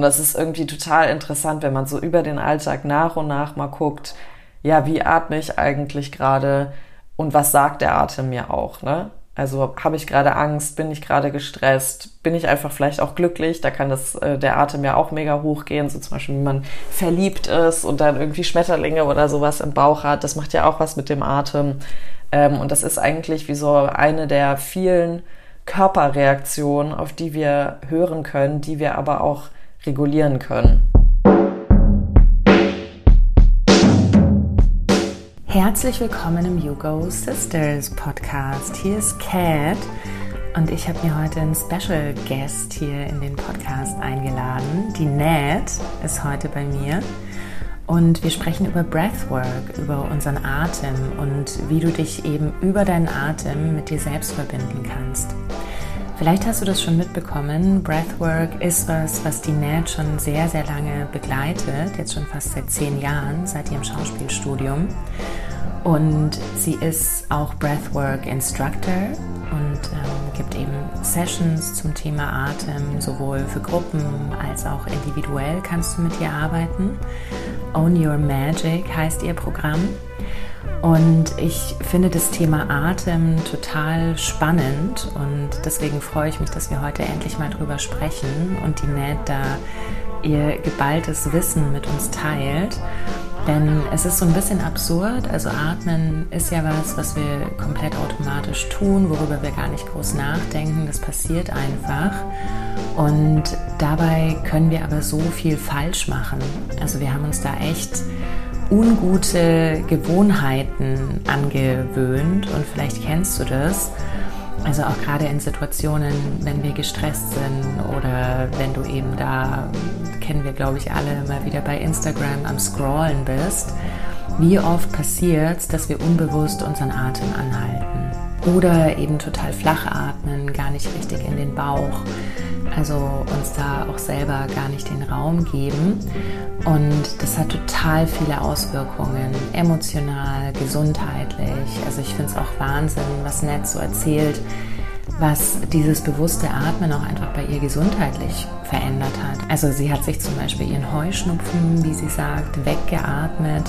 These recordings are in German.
Und das ist irgendwie total interessant, wenn man so über den Alltag nach und nach mal guckt, ja, wie atme ich eigentlich gerade und was sagt der Atem mir auch, ne? Also habe ich gerade Angst, bin ich gerade gestresst, bin ich einfach vielleicht auch glücklich, da kann das äh, der Atem ja auch mega hochgehen, so zum Beispiel, wenn man verliebt ist und dann irgendwie Schmetterlinge oder sowas im Bauch hat, das macht ja auch was mit dem Atem. Ähm, und das ist eigentlich wie so eine der vielen Körperreaktionen, auf die wir hören können, die wir aber auch regulieren können. Herzlich willkommen im YouGo Sisters Podcast. Hier ist Kat und ich habe mir heute einen Special Guest hier in den Podcast eingeladen. Die Nat ist heute bei mir und wir sprechen über Breathwork, über unseren Atem und wie du dich eben über deinen Atem mit dir selbst verbinden kannst. Vielleicht hast du das schon mitbekommen. Breathwork ist was, was die Nat schon sehr, sehr lange begleitet, jetzt schon fast seit zehn Jahren, seit ihrem Schauspielstudium. Und sie ist auch Breathwork Instructor und ähm, gibt eben Sessions zum Thema Atem, sowohl für Gruppen als auch individuell kannst du mit ihr arbeiten. Own Your Magic heißt ihr Programm. Und ich finde das Thema Atem total spannend und deswegen freue ich mich, dass wir heute endlich mal drüber sprechen und die Ned da ihr geballtes Wissen mit uns teilt. Denn es ist so ein bisschen absurd. Also atmen ist ja was, was wir komplett automatisch tun, worüber wir gar nicht groß nachdenken. Das passiert einfach. Und dabei können wir aber so viel falsch machen. Also wir haben uns da echt ungute Gewohnheiten angewöhnt und vielleicht kennst du das. Also auch gerade in Situationen, wenn wir gestresst sind oder wenn du eben da, kennen wir glaube ich alle, mal wieder bei Instagram am Scrollen bist. Wie oft passiert es, dass wir unbewusst unseren Atem anhalten? Oder eben total flach atmen, gar nicht richtig in den Bauch also uns da auch selber gar nicht den Raum geben. Und das hat total viele Auswirkungen, emotional, gesundheitlich. Also ich finde es auch Wahnsinn, was Ned so erzählt, was dieses bewusste Atmen auch einfach bei ihr gesundheitlich verändert hat. Also sie hat sich zum Beispiel ihren Heuschnupfen, wie sie sagt, weggeatmet.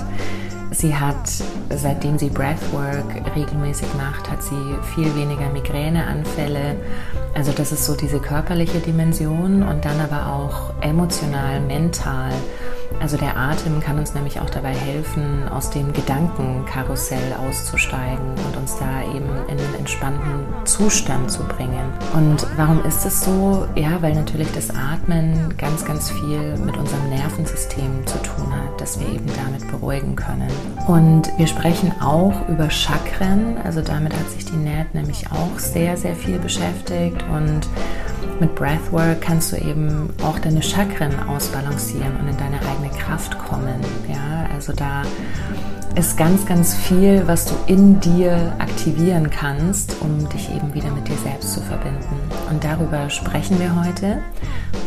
Sie hat, seitdem sie Breathwork regelmäßig macht, hat sie viel weniger Migräneanfälle. Also das ist so diese körperliche Dimension und dann aber auch emotional, mental. Also der Atem kann uns nämlich auch dabei helfen, aus dem Gedankenkarussell auszusteigen und uns da eben in einen entspannten Zustand zu bringen. Und warum ist es so? Ja, weil natürlich das Atmen ganz, ganz viel mit unserem Nervensystem zu tun hat, dass wir eben damit beruhigen können. Und wir sprechen auch über Chakren, also damit hat sich die Nat nämlich auch sehr, sehr viel beschäftigt und mit Breathwork kannst du eben auch deine Chakren ausbalancieren und in deine eigene Kraft kommen. Ja, also da ist ganz, ganz viel, was du in dir aktivieren kannst, um dich eben wieder mit dir selbst zu verbinden. Und darüber sprechen wir heute.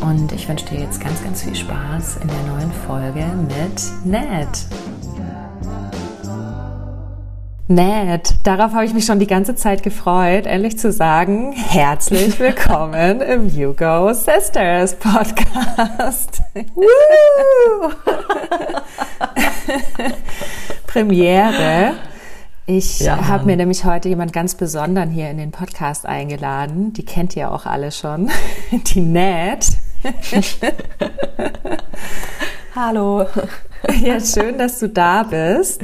Und ich wünsche dir jetzt ganz, ganz viel Spaß in der neuen Folge mit Ned. Nett, darauf habe ich mich schon die ganze Zeit gefreut, endlich zu sagen, herzlich willkommen im You Go Sisters Podcast. Premiere. Ich ja, habe mir nämlich heute jemand ganz besonderen hier in den Podcast eingeladen. Die kennt ihr auch alle schon. Die Nat. Hallo. Ja, schön, dass du da bist.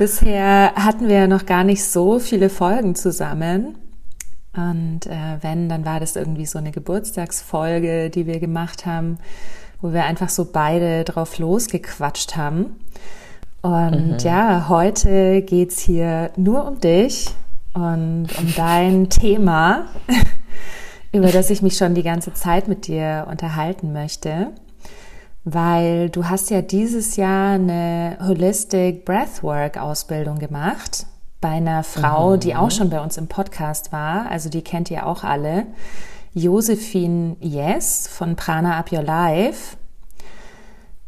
Bisher hatten wir ja noch gar nicht so viele Folgen zusammen. Und äh, wenn, dann war das irgendwie so eine Geburtstagsfolge, die wir gemacht haben, wo wir einfach so beide drauf losgequatscht haben. Und mhm. ja, heute geht's hier nur um dich und um dein Thema, über das ich mich schon die ganze Zeit mit dir unterhalten möchte weil du hast ja dieses Jahr eine Holistic Breathwork Ausbildung gemacht bei einer Frau, mhm. die auch schon bei uns im Podcast war, also die kennt ihr auch alle, Josephine Yes von Prana Up Your Life.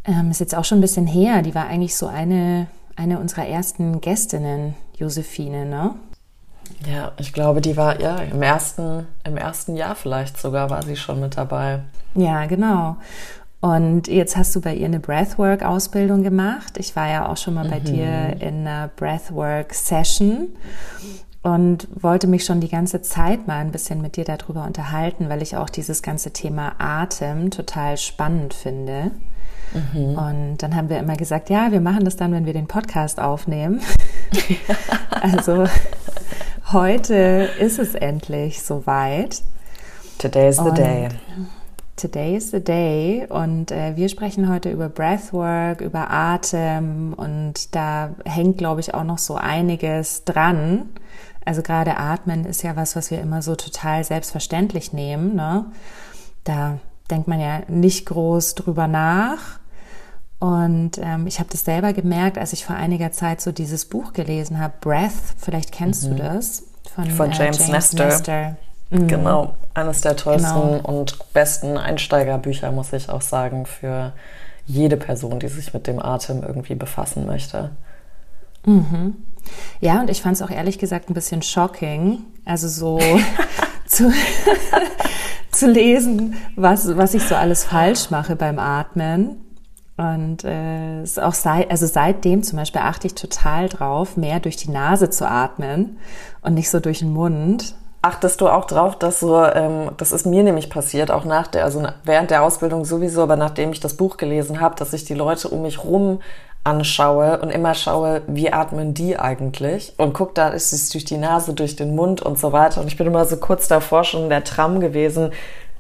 Ähm, ist jetzt auch schon ein bisschen her, die war eigentlich so eine, eine unserer ersten Gästinnen, Josephine, ne? Ja, ich glaube, die war ja im ersten, im ersten Jahr vielleicht sogar war sie schon mit dabei. Ja, genau. Und jetzt hast du bei ihr eine Breathwork-Ausbildung gemacht. Ich war ja auch schon mal bei mhm. dir in einer Breathwork-Session und wollte mich schon die ganze Zeit mal ein bisschen mit dir darüber unterhalten, weil ich auch dieses ganze Thema Atem total spannend finde. Mhm. Und dann haben wir immer gesagt, ja, wir machen das dann, wenn wir den Podcast aufnehmen. also heute ist es endlich soweit. Today is the und day. Today is the day und äh, wir sprechen heute über Breathwork, über Atem und da hängt, glaube ich, auch noch so einiges dran. Also gerade Atmen ist ja was, was wir immer so total selbstverständlich nehmen. Ne? Da denkt man ja nicht groß drüber nach. Und ähm, ich habe das selber gemerkt, als ich vor einiger Zeit so dieses Buch gelesen habe, Breath, vielleicht kennst mhm. du das, von, von James, äh, James Nestor. Nestor. Mhm. Genau, eines der tollsten genau. und besten Einsteigerbücher, muss ich auch sagen, für jede Person, die sich mit dem Atem irgendwie befassen möchte. Mhm. Ja, und ich fand es auch ehrlich gesagt ein bisschen shocking, also so zu, zu lesen, was, was ich so alles falsch mache beim Atmen. Und äh, ist auch sei, also seitdem zum Beispiel achte ich total drauf, mehr durch die Nase zu atmen und nicht so durch den Mund. Achtest du auch drauf, dass so, ähm, das ist mir nämlich passiert, auch nach der, also während der Ausbildung sowieso, aber nachdem ich das Buch gelesen habe, dass ich die Leute um mich rum anschaue und immer schaue, wie atmen die eigentlich und guck, da ist es durch die Nase, durch den Mund und so weiter. Und ich bin immer so kurz davor schon in der Tram gewesen,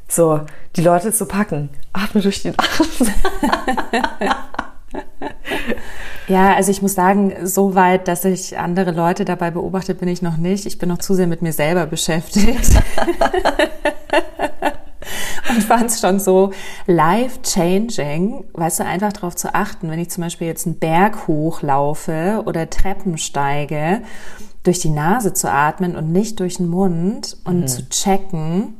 so die Leute zu packen. Atme durch die Nase. Ja, also ich muss sagen, so weit, dass ich andere Leute dabei beobachte, bin ich noch nicht. Ich bin noch zu sehr mit mir selber beschäftigt. und fand es schon so life-changing, weißt du, einfach darauf zu achten, wenn ich zum Beispiel jetzt einen Berg hochlaufe oder Treppen steige, durch die Nase zu atmen und nicht durch den Mund und mhm. zu checken,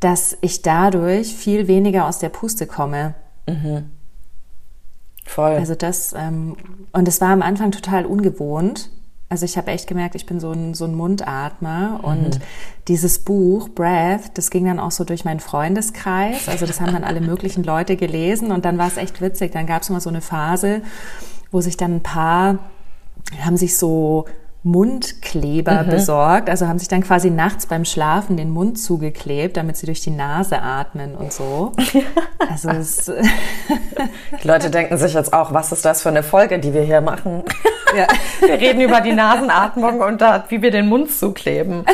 dass ich dadurch viel weniger aus der Puste komme. Mhm. Voll. Also das, ähm, und es war am Anfang total ungewohnt. Also ich habe echt gemerkt, ich bin so ein, so ein Mundatmer mhm. und dieses Buch Breath, das ging dann auch so durch meinen Freundeskreis. Also das haben dann alle möglichen Leute gelesen und dann war es echt witzig. Dann gab es mal so eine Phase, wo sich dann ein paar haben sich so Mundkleber mhm. besorgt. Also haben sich dann quasi nachts beim Schlafen den Mund zugeklebt, damit sie durch die Nase atmen und so. Also es die Leute denken sich jetzt auch, was ist das für eine Folge, die wir hier machen? Ja. Wir reden über die Nasenatmung und da, wie wir den Mund zukleben.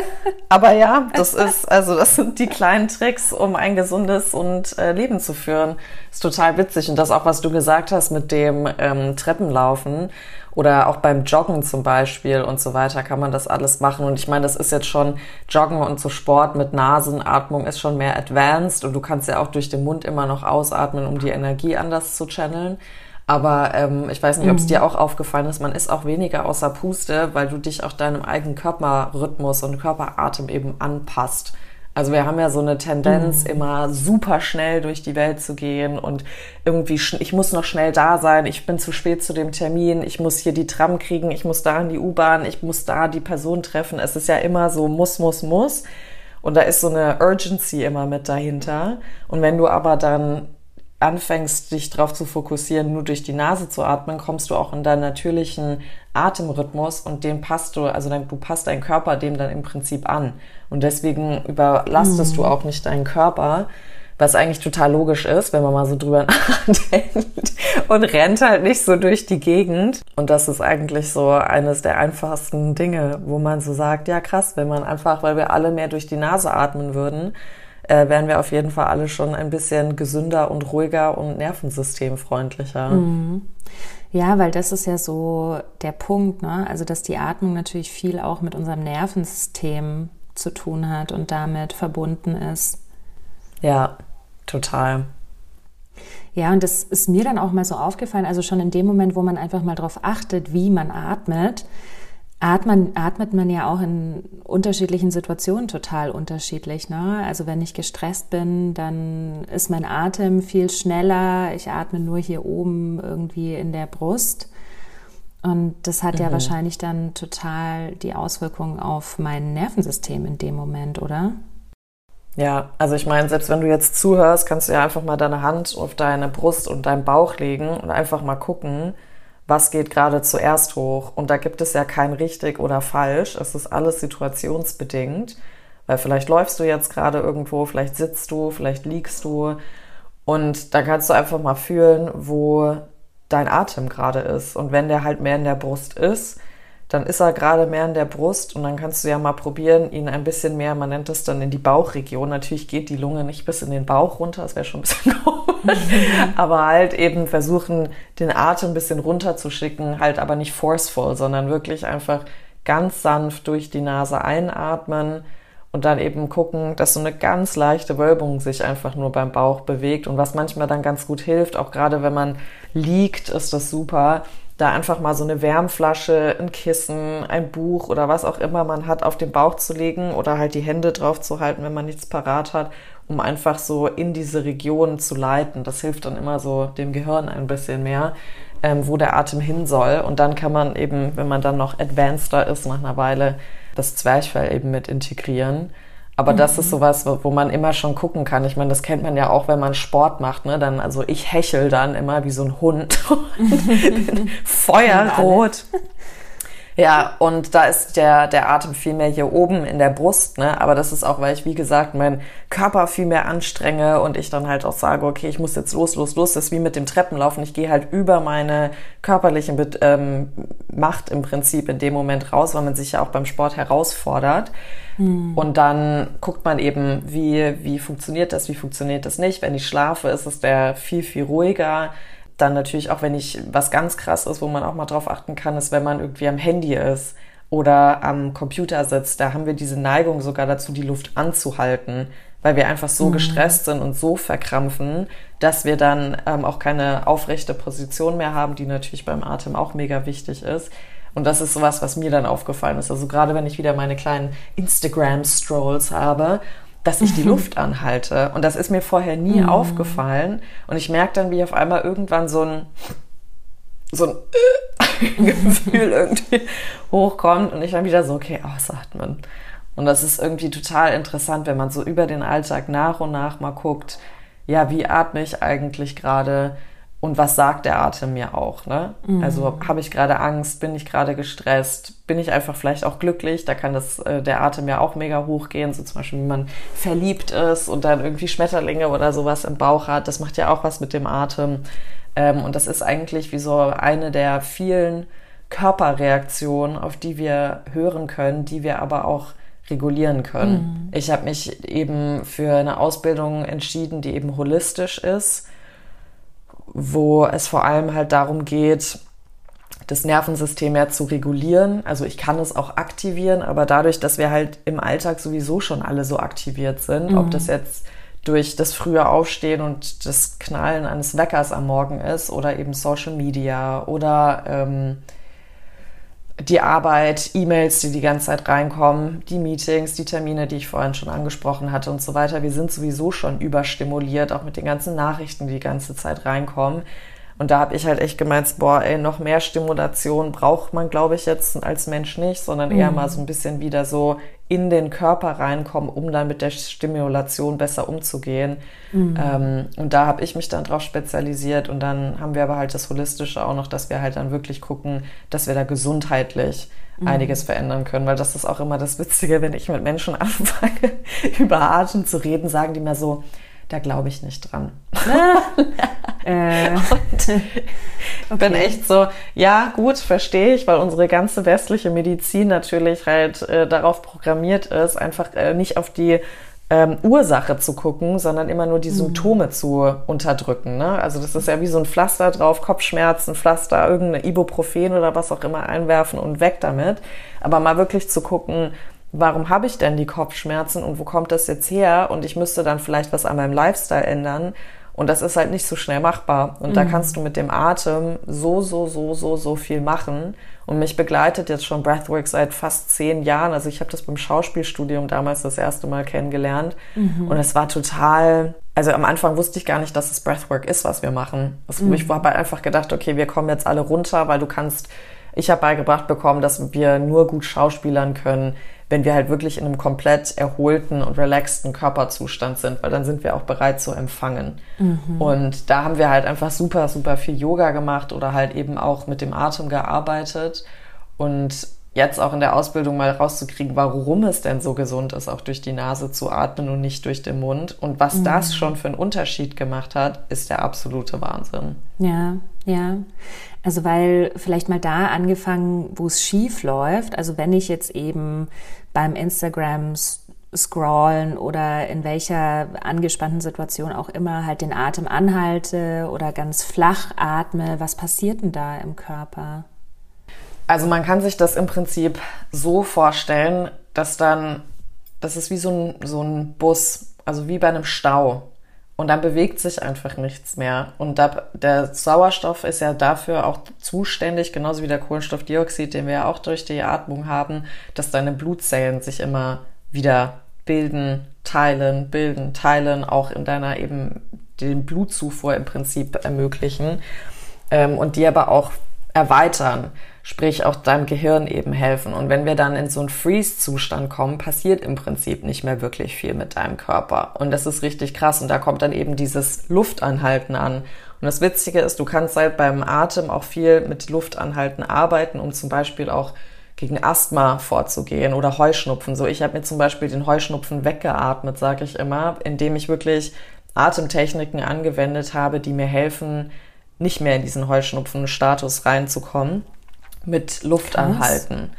Aber ja, das ist, also das sind die kleinen Tricks, um ein gesundes und äh, Leben zu führen. Ist total witzig. Und das auch, was du gesagt hast mit dem ähm, Treppenlaufen oder auch beim Joggen zum Beispiel und so weiter kann man das alles machen. Und ich meine, das ist jetzt schon Joggen und so Sport mit Nasenatmung ist schon mehr advanced und du kannst ja auch durch den Mund immer noch ausatmen, um die Energie anders zu channeln. Aber ähm, ich weiß nicht, ob es mhm. dir auch aufgefallen ist, man ist auch weniger außer Puste, weil du dich auch deinem eigenen Körperrhythmus und Körperatem eben anpasst. Also wir haben ja so eine Tendenz, mhm. immer super schnell durch die Welt zu gehen und irgendwie, ich muss noch schnell da sein, ich bin zu spät zu dem Termin, ich muss hier die Tram kriegen, ich muss da in die U-Bahn, ich muss da die Person treffen. Es ist ja immer so muss, muss, muss. Und da ist so eine Urgency immer mit dahinter. Und wenn du aber dann anfängst, dich darauf zu fokussieren, nur durch die Nase zu atmen, kommst du auch in deinen natürlichen Atemrhythmus und den passt du, also du passt deinen Körper dem dann im Prinzip an. Und deswegen überlastest mhm. du auch nicht deinen Körper, was eigentlich total logisch ist, wenn man mal so drüber nachdenkt und rennt halt nicht so durch die Gegend. Und das ist eigentlich so eines der einfachsten Dinge, wo man so sagt, ja krass, wenn man einfach, weil wir alle mehr durch die Nase atmen würden, äh, wären wir auf jeden Fall alle schon ein bisschen gesünder und ruhiger und nervensystemfreundlicher. Mhm. Ja, weil das ist ja so der Punkt, ne? Also, dass die Atmung natürlich viel auch mit unserem Nervensystem zu tun hat und damit verbunden ist. Ja, total. Ja, und das ist mir dann auch mal so aufgefallen, also schon in dem Moment, wo man einfach mal darauf achtet, wie man atmet, atmet, atmet man ja auch in unterschiedlichen Situationen total unterschiedlich. Ne? Also wenn ich gestresst bin, dann ist mein Atem viel schneller. Ich atme nur hier oben irgendwie in der Brust. Und das hat mhm. ja wahrscheinlich dann total die Auswirkungen auf mein Nervensystem in dem Moment, oder? Ja, also ich meine, selbst wenn du jetzt zuhörst, kannst du ja einfach mal deine Hand auf deine Brust und deinen Bauch legen und einfach mal gucken, was geht gerade zuerst hoch. Und da gibt es ja kein richtig oder falsch. Es ist alles situationsbedingt. Weil vielleicht läufst du jetzt gerade irgendwo, vielleicht sitzt du, vielleicht liegst du. Und da kannst du einfach mal fühlen, wo dein Atem gerade ist. Und wenn der halt mehr in der Brust ist, dann ist er gerade mehr in der Brust und dann kannst du ja mal probieren, ihn ein bisschen mehr, man nennt das dann in die Bauchregion. Natürlich geht die Lunge nicht bis in den Bauch runter, das wäre schon ein bisschen komisch, aber halt eben versuchen, den Atem ein bisschen runterzuschicken, halt aber nicht forceful, sondern wirklich einfach ganz sanft durch die Nase einatmen und dann eben gucken, dass so eine ganz leichte Wölbung sich einfach nur beim Bauch bewegt und was manchmal dann ganz gut hilft, auch gerade wenn man liegt, ist das super, da einfach mal so eine Wärmflasche, ein Kissen, ein Buch oder was auch immer man hat, auf den Bauch zu legen oder halt die Hände drauf zu halten, wenn man nichts parat hat, um einfach so in diese Region zu leiten. Das hilft dann immer so dem Gehirn ein bisschen mehr, ähm, wo der Atem hin soll. Und dann kann man eben, wenn man dann noch advanceder ist, nach einer Weile das Zwerchfell eben mit integrieren. Aber mhm. das ist sowas, wo man immer schon gucken kann. Ich meine, das kennt man ja auch, wenn man Sport macht. Ne? Dann, also ich hechel dann immer wie so ein Hund. Feuerrot. Ja, und da ist der, der Atem viel mehr hier oben in der Brust, ne? Aber das ist auch, weil ich, wie gesagt, meinen Körper viel mehr anstrenge und ich dann halt auch sage, okay, ich muss jetzt los, los, los. Das ist wie mit dem Treppenlaufen. Ich gehe halt über meine körperliche ähm, Macht im Prinzip in dem Moment raus, weil man sich ja auch beim Sport herausfordert. Hm. Und dann guckt man eben, wie, wie funktioniert das, wie funktioniert das nicht. Wenn ich schlafe, ist es der viel, viel ruhiger dann natürlich auch, wenn ich was ganz krass ist, wo man auch mal drauf achten kann, ist, wenn man irgendwie am Handy ist oder am Computer sitzt, da haben wir diese Neigung sogar dazu, die Luft anzuhalten, weil wir einfach so mhm. gestresst sind und so verkrampfen, dass wir dann ähm, auch keine aufrechte Position mehr haben, die natürlich beim Atem auch mega wichtig ist. Und das ist sowas, was mir dann aufgefallen ist. Also gerade wenn ich wieder meine kleinen Instagram-Strolls habe dass ich die Luft anhalte. Und das ist mir vorher nie mhm. aufgefallen. Und ich merke dann, wie auf einmal irgendwann so ein, so ein Gefühl irgendwie hochkommt und ich dann wieder so, okay, ausatmen. Und das ist irgendwie total interessant, wenn man so über den Alltag nach und nach mal guckt, ja, wie atme ich eigentlich gerade? Und was sagt der Atem mir auch, ne? Mhm. Also habe ich gerade Angst, bin ich gerade gestresst, bin ich einfach vielleicht auch glücklich, da kann das äh, der Atem ja auch mega hochgehen, so zum Beispiel, wenn man verliebt ist und dann irgendwie Schmetterlinge oder sowas im Bauch hat, das macht ja auch was mit dem Atem ähm, und das ist eigentlich wie so eine der vielen Körperreaktionen, auf die wir hören können, die wir aber auch regulieren können. Mhm. Ich habe mich eben für eine Ausbildung entschieden, die eben holistisch ist wo es vor allem halt darum geht, das Nervensystem ja zu regulieren. Also ich kann es auch aktivieren, aber dadurch, dass wir halt im Alltag sowieso schon alle so aktiviert sind, mhm. ob das jetzt durch das frühe Aufstehen und das Knallen eines Weckers am Morgen ist oder eben Social Media oder ähm, die Arbeit, E-Mails, die die ganze Zeit reinkommen, die Meetings, die Termine, die ich vorhin schon angesprochen hatte und so weiter. Wir sind sowieso schon überstimuliert, auch mit den ganzen Nachrichten, die die ganze Zeit reinkommen. Und da habe ich halt echt gemeint, boah, ey, noch mehr Stimulation braucht man, glaube ich, jetzt als Mensch nicht, sondern eher mhm. mal so ein bisschen wieder so in den Körper reinkommen, um dann mit der Stimulation besser umzugehen. Mhm. Ähm, und da habe ich mich dann drauf spezialisiert und dann haben wir aber halt das Holistische auch noch, dass wir halt dann wirklich gucken, dass wir da gesundheitlich mhm. einiges verändern können, weil das ist auch immer das Witzige, wenn ich mit Menschen anfange, über Atem zu reden, sagen die mir so, da glaube ich nicht dran. äh. Und ich bin echt so, ja, gut, verstehe ich, weil unsere ganze westliche Medizin natürlich halt äh, darauf programmiert ist, einfach äh, nicht auf die ähm, Ursache zu gucken, sondern immer nur die mhm. Symptome mhm. zu unterdrücken. Ne? Also das ist ja wie so ein Pflaster drauf, Kopfschmerzen, Pflaster, irgendeine Ibuprofen oder was auch immer einwerfen und weg damit. Aber mal wirklich zu gucken, warum habe ich denn die Kopfschmerzen und wo kommt das jetzt her? Und ich müsste dann vielleicht was an meinem Lifestyle ändern. Und das ist halt nicht so schnell machbar. Und mhm. da kannst du mit dem Atem so, so, so, so, so viel machen. Und mich begleitet jetzt schon Breathwork seit fast zehn Jahren. Also ich habe das beim Schauspielstudium damals das erste Mal kennengelernt. Mhm. Und es war total, also am Anfang wusste ich gar nicht, dass es Breathwork ist, was wir machen. Also mhm. Ich habe halt einfach gedacht, okay, wir kommen jetzt alle runter, weil du kannst, ich habe beigebracht bekommen, dass wir nur gut schauspielern können, wenn wir halt wirklich in einem komplett erholten und relaxten Körperzustand sind, weil dann sind wir auch bereit zu empfangen. Mhm. Und da haben wir halt einfach super, super viel Yoga gemacht oder halt eben auch mit dem Atem gearbeitet. Und jetzt auch in der Ausbildung mal rauszukriegen, warum es denn so gesund ist, auch durch die Nase zu atmen und nicht durch den Mund. Und was mhm. das schon für einen Unterschied gemacht hat, ist der absolute Wahnsinn. Ja, ja. Also weil vielleicht mal da angefangen, wo es schief läuft. Also wenn ich jetzt eben beim Instagram scrollen oder in welcher angespannten Situation auch immer halt den Atem anhalte oder ganz flach atme, was passiert denn da im Körper? Also man kann sich das im Prinzip so vorstellen, dass dann, das ist wie so ein, so ein Bus, also wie bei einem Stau. Und dann bewegt sich einfach nichts mehr. Und da, der Sauerstoff ist ja dafür auch zuständig, genauso wie der Kohlenstoffdioxid, den wir ja auch durch die Atmung haben, dass deine Blutzellen sich immer wieder bilden, teilen, bilden, teilen, auch in deiner eben den Blutzufuhr im Prinzip ermöglichen ähm, und die aber auch erweitern sprich auch deinem Gehirn eben helfen. Und wenn wir dann in so einen Freeze-Zustand kommen, passiert im Prinzip nicht mehr wirklich viel mit deinem Körper. Und das ist richtig krass. Und da kommt dann eben dieses Luftanhalten an. Und das Witzige ist, du kannst halt beim Atem auch viel mit Luftanhalten arbeiten, um zum Beispiel auch gegen Asthma vorzugehen oder Heuschnupfen. So, ich habe mir zum Beispiel den Heuschnupfen weggeatmet, sage ich immer, indem ich wirklich Atemtechniken angewendet habe, die mir helfen, nicht mehr in diesen Heuschnupfen-Status reinzukommen mit Luft Krass. anhalten.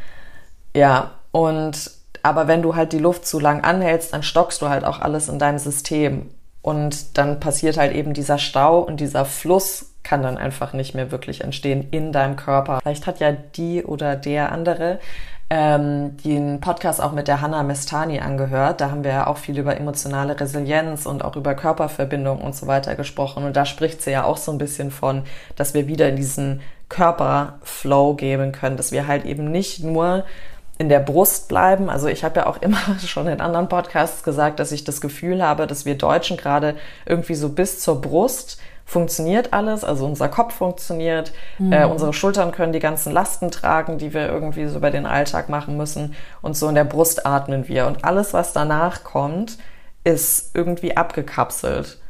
Ja, und aber wenn du halt die Luft zu lang anhältst, dann stockst du halt auch alles in deinem System. Und dann passiert halt eben dieser Stau und dieser Fluss kann dann einfach nicht mehr wirklich entstehen in deinem Körper. Vielleicht hat ja die oder der andere ähm, den Podcast auch mit der Hannah Mestani angehört. Da haben wir ja auch viel über emotionale Resilienz und auch über Körperverbindung und so weiter gesprochen. Und da spricht sie ja auch so ein bisschen von, dass wir wieder in diesen Körperflow geben können, dass wir halt eben nicht nur in der Brust bleiben. Also ich habe ja auch immer schon in anderen Podcasts gesagt, dass ich das Gefühl habe, dass wir Deutschen gerade irgendwie so bis zur Brust funktioniert alles, also unser Kopf funktioniert, mhm. äh, unsere Schultern können die ganzen Lasten tragen, die wir irgendwie so über den Alltag machen müssen und so in der Brust atmen wir und alles, was danach kommt, ist irgendwie abgekapselt.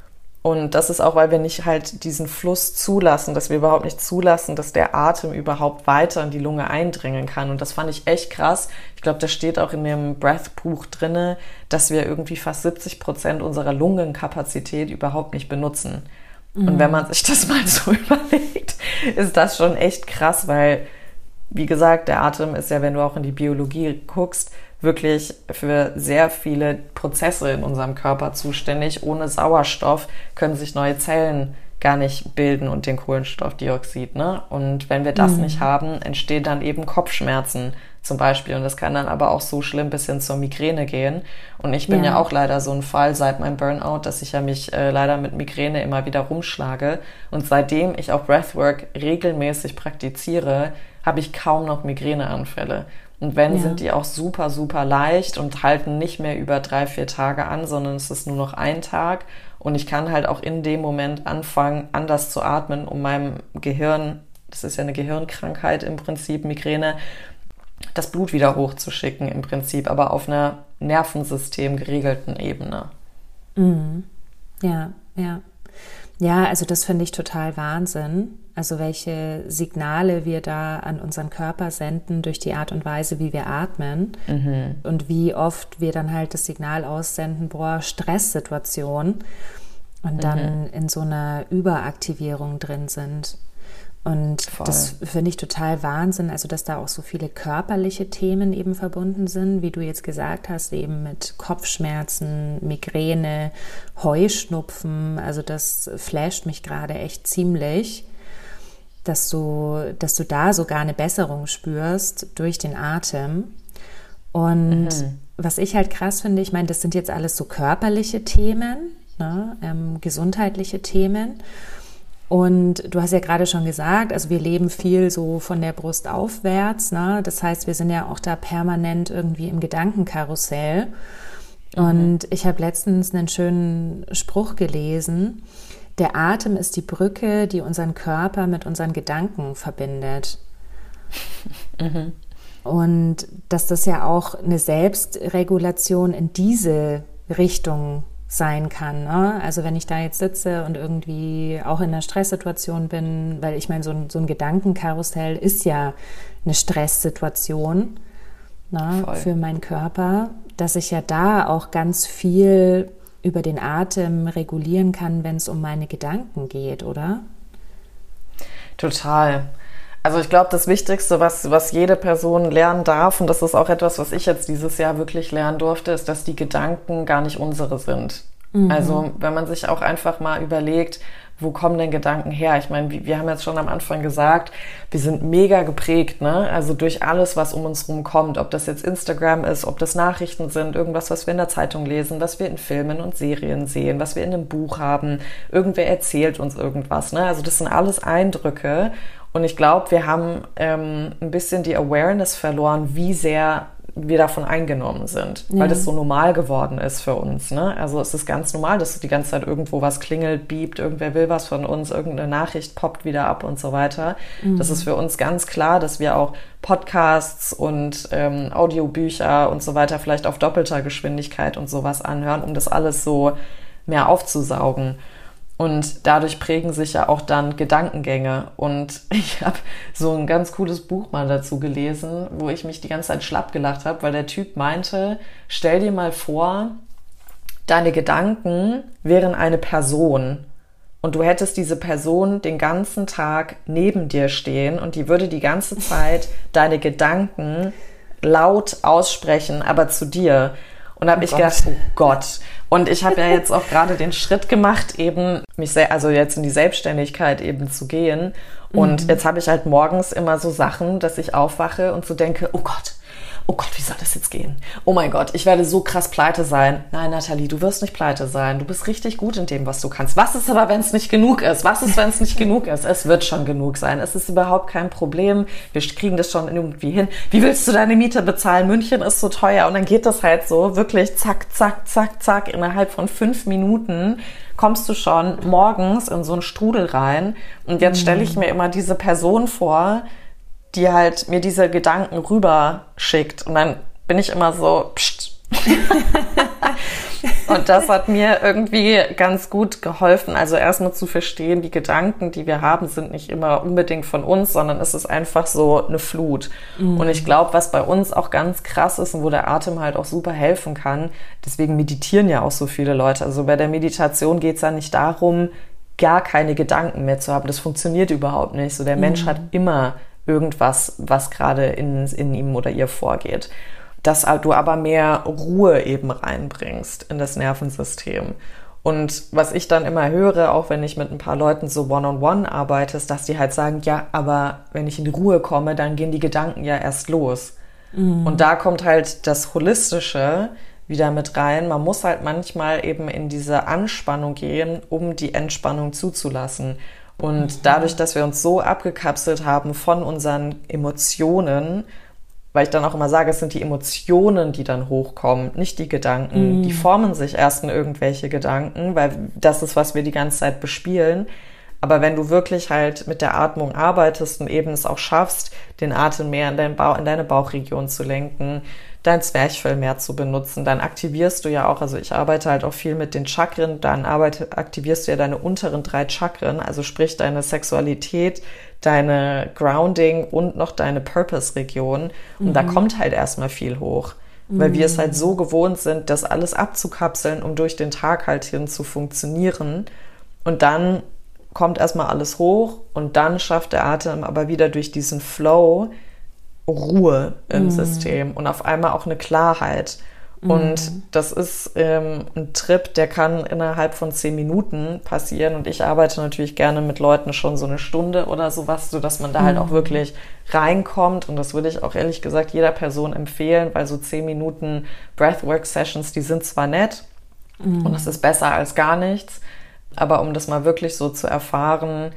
Und das ist auch, weil wir nicht halt diesen Fluss zulassen, dass wir überhaupt nicht zulassen, dass der Atem überhaupt weiter in die Lunge eindringen kann. Und das fand ich echt krass. Ich glaube, das steht auch in dem Breath-Buch drinne, dass wir irgendwie fast 70 Prozent unserer Lungenkapazität überhaupt nicht benutzen. Mhm. Und wenn man sich das mal so überlegt, ist das schon echt krass, weil, wie gesagt, der Atem ist ja, wenn du auch in die Biologie guckst, wirklich für sehr viele Prozesse in unserem Körper zuständig. Ohne Sauerstoff können sich neue Zellen gar nicht bilden und den Kohlenstoffdioxid. Ne? Und wenn wir das mhm. nicht haben, entstehen dann eben Kopfschmerzen zum Beispiel. Und das kann dann aber auch so schlimm bis hin zur Migräne gehen. Und ich bin ja, ja auch leider so ein Fall seit meinem Burnout, dass ich ja mich äh, leider mit Migräne immer wieder rumschlage. Und seitdem ich auch Breathwork regelmäßig praktiziere, habe ich kaum noch Migräneanfälle. Und wenn, ja. sind die auch super, super leicht und halten nicht mehr über drei, vier Tage an, sondern es ist nur noch ein Tag. Und ich kann halt auch in dem Moment anfangen, anders zu atmen, um meinem Gehirn, das ist ja eine Gehirnkrankheit im Prinzip, Migräne, das Blut wieder hochzuschicken im Prinzip, aber auf einer Nervensystem geregelten Ebene. Mhm. Ja, ja. Ja, also das finde ich total Wahnsinn. Also welche Signale wir da an unseren Körper senden durch die Art und Weise, wie wir atmen. Mhm. Und wie oft wir dann halt das Signal aussenden, boah, Stresssituation. Und dann mhm. in so einer Überaktivierung drin sind. Und Voll. das finde ich total Wahnsinn, also dass da auch so viele körperliche Themen eben verbunden sind, wie du jetzt gesagt hast, eben mit Kopfschmerzen, Migräne, Heuschnupfen. Also das flasht mich gerade echt ziemlich, dass du, dass du da sogar eine Besserung spürst durch den Atem. Und mhm. was ich halt krass finde, ich meine, das sind jetzt alles so körperliche Themen, ne, ähm, gesundheitliche Themen. Und du hast ja gerade schon gesagt, also wir leben viel so von der Brust aufwärts. Ne? Das heißt, wir sind ja auch da permanent irgendwie im Gedankenkarussell. Mhm. Und ich habe letztens einen schönen Spruch gelesen. Der Atem ist die Brücke, die unseren Körper mit unseren Gedanken verbindet. Mhm. Und dass das ja auch eine Selbstregulation in diese Richtung sein kann. Ne? Also wenn ich da jetzt sitze und irgendwie auch in einer Stresssituation bin, weil ich meine, so ein, so ein Gedankenkarussell ist ja eine Stresssituation ne, für meinen Körper, dass ich ja da auch ganz viel über den Atem regulieren kann, wenn es um meine Gedanken geht, oder? Total. Also ich glaube, das Wichtigste, was, was jede Person lernen darf, und das ist auch etwas, was ich jetzt dieses Jahr wirklich lernen durfte, ist, dass die Gedanken gar nicht unsere sind. Mhm. Also wenn man sich auch einfach mal überlegt, wo kommen denn Gedanken her? Ich meine, wir haben jetzt schon am Anfang gesagt, wir sind mega geprägt, ne? Also durch alles, was um uns rum kommt, ob das jetzt Instagram ist, ob das Nachrichten sind, irgendwas, was wir in der Zeitung lesen, was wir in Filmen und Serien sehen, was wir in einem Buch haben, irgendwer erzählt uns irgendwas, ne? Also das sind alles Eindrücke und ich glaube, wir haben ähm, ein bisschen die Awareness verloren, wie sehr wir davon eingenommen sind, ja. weil das so normal geworden ist für uns. Ne? Also es ist ganz normal, dass die ganze Zeit irgendwo was klingelt, biebt, irgendwer will was von uns, irgendeine Nachricht poppt wieder ab und so weiter. Mhm. Das ist für uns ganz klar, dass wir auch Podcasts und ähm, Audiobücher und so weiter vielleicht auf doppelter Geschwindigkeit und sowas anhören, um das alles so mehr aufzusaugen. Und dadurch prägen sich ja auch dann Gedankengänge. Und ich habe so ein ganz cooles Buch mal dazu gelesen, wo ich mich die ganze Zeit schlapp gelacht habe, weil der Typ meinte, stell dir mal vor, deine Gedanken wären eine Person. Und du hättest diese Person den ganzen Tag neben dir stehen und die würde die ganze Zeit deine Gedanken laut aussprechen, aber zu dir. Und da habe oh ich Gott. gedacht, oh Gott. Und ich habe ja jetzt auch gerade den Schritt gemacht, eben mich also jetzt in die Selbstständigkeit eben zu gehen. Und mhm. jetzt habe ich halt morgens immer so Sachen, dass ich aufwache und so denke, oh Gott, oh Gott, wie soll das jetzt gehen? Oh mein Gott, ich werde so krass pleite sein. Nein, Nathalie, du wirst nicht pleite sein. Du bist richtig gut in dem, was du kannst. Was ist aber, wenn es nicht genug ist? Was ist, wenn es nicht genug ist? Es wird schon genug sein. Es ist überhaupt kein Problem. Wir kriegen das schon irgendwie hin. Wie willst du deine Miete bezahlen? München ist so teuer. Und dann geht das halt so wirklich zack, zack, zack, zack. Innerhalb von fünf Minuten kommst du schon morgens in so einen Strudel rein. Und jetzt stelle ich mhm. mir immer diese Person vor, die halt mir diese Gedanken rüber schickt. Und dann bin ich immer so, pst. und das hat mir irgendwie ganz gut geholfen. Also erstmal zu verstehen, die Gedanken, die wir haben, sind nicht immer unbedingt von uns, sondern es ist einfach so eine Flut. Mhm. Und ich glaube, was bei uns auch ganz krass ist und wo der Atem halt auch super helfen kann, deswegen meditieren ja auch so viele Leute. Also bei der Meditation geht es ja nicht darum, gar keine Gedanken mehr zu haben. Das funktioniert überhaupt nicht. So der Mensch mhm. hat immer irgendwas, was gerade in, in ihm oder ihr vorgeht. Dass du aber mehr Ruhe eben reinbringst in das Nervensystem. Und was ich dann immer höre, auch wenn ich mit ein paar Leuten so one-on-one -on -one arbeite, ist, dass die halt sagen, ja, aber wenn ich in Ruhe komme, dann gehen die Gedanken ja erst los. Mhm. Und da kommt halt das Holistische wieder mit rein. Man muss halt manchmal eben in diese Anspannung gehen, um die Entspannung zuzulassen. Und mhm. dadurch, dass wir uns so abgekapselt haben von unseren Emotionen, weil ich dann auch immer sage, es sind die Emotionen, die dann hochkommen, nicht die Gedanken. Mm. Die formen sich erst in irgendwelche Gedanken, weil das ist, was wir die ganze Zeit bespielen. Aber wenn du wirklich halt mit der Atmung arbeitest und eben es auch schaffst, den Atem mehr in, dein Bauch, in deine Bauchregion zu lenken, dein Zwerchfell mehr zu benutzen. Dann aktivierst du ja auch, also ich arbeite halt auch viel mit den Chakren, dann arbeite, aktivierst du ja deine unteren drei Chakren, also sprich deine Sexualität, deine Grounding und noch deine Purpose-Region. Und mhm. da kommt halt erstmal viel hoch. Weil mhm. wir es halt so gewohnt sind, das alles abzukapseln, um durch den Tag halt hin zu funktionieren. Und dann kommt erstmal alles hoch und dann schafft der Atem aber wieder durch diesen Flow Ruhe im mm. System und auf einmal auch eine Klarheit. Und mm. das ist ähm, ein Trip, der kann innerhalb von zehn Minuten passieren. Und ich arbeite natürlich gerne mit Leuten schon so eine Stunde oder sowas, sodass man da halt auch mhm. wirklich reinkommt. Und das würde ich auch ehrlich gesagt jeder Person empfehlen, weil so zehn Minuten Breathwork-Sessions, die sind zwar nett mhm. und das ist besser als gar nichts, aber um das mal wirklich so zu erfahren,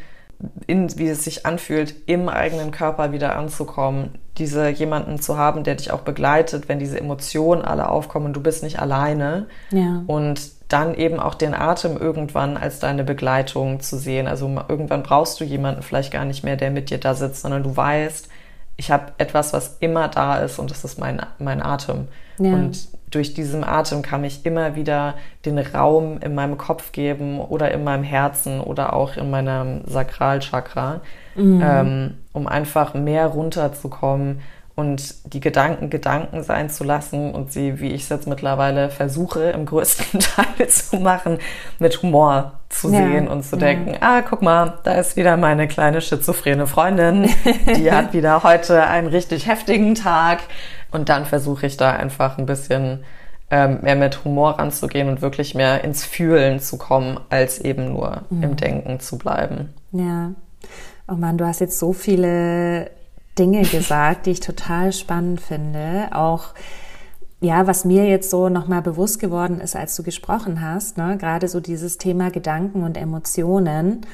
in, wie es sich anfühlt, im eigenen Körper wieder anzukommen, diese jemanden zu haben, der dich auch begleitet, wenn diese Emotionen alle aufkommen und du bist nicht alleine. Ja. Und dann eben auch den Atem irgendwann als deine Begleitung zu sehen. Also irgendwann brauchst du jemanden vielleicht gar nicht mehr, der mit dir da sitzt, sondern du weißt, ich habe etwas, was immer da ist und das ist mein, mein Atem. Ja. Und durch diesen Atem kann ich immer wieder den Raum in meinem Kopf geben oder in meinem Herzen oder auch in meinem Sakralchakra, mhm. ähm, um einfach mehr runterzukommen und die Gedanken Gedanken sein zu lassen und sie, wie ich es jetzt mittlerweile versuche, im größten Teil zu machen, mit Humor zu ja, sehen und zu denken, ja. ah, guck mal, da ist wieder meine kleine schizophrene Freundin, die hat wieder heute einen richtig heftigen Tag und dann versuche ich da einfach ein bisschen ähm, mehr mit Humor ranzugehen und wirklich mehr ins Fühlen zu kommen, als eben nur mhm. im Denken zu bleiben. Ja. Oh Mann, du hast jetzt so viele Dinge gesagt, die ich total spannend finde. Auch ja, was mir jetzt so nochmal bewusst geworden ist, als du gesprochen hast, ne, gerade so dieses Thema Gedanken und Emotionen.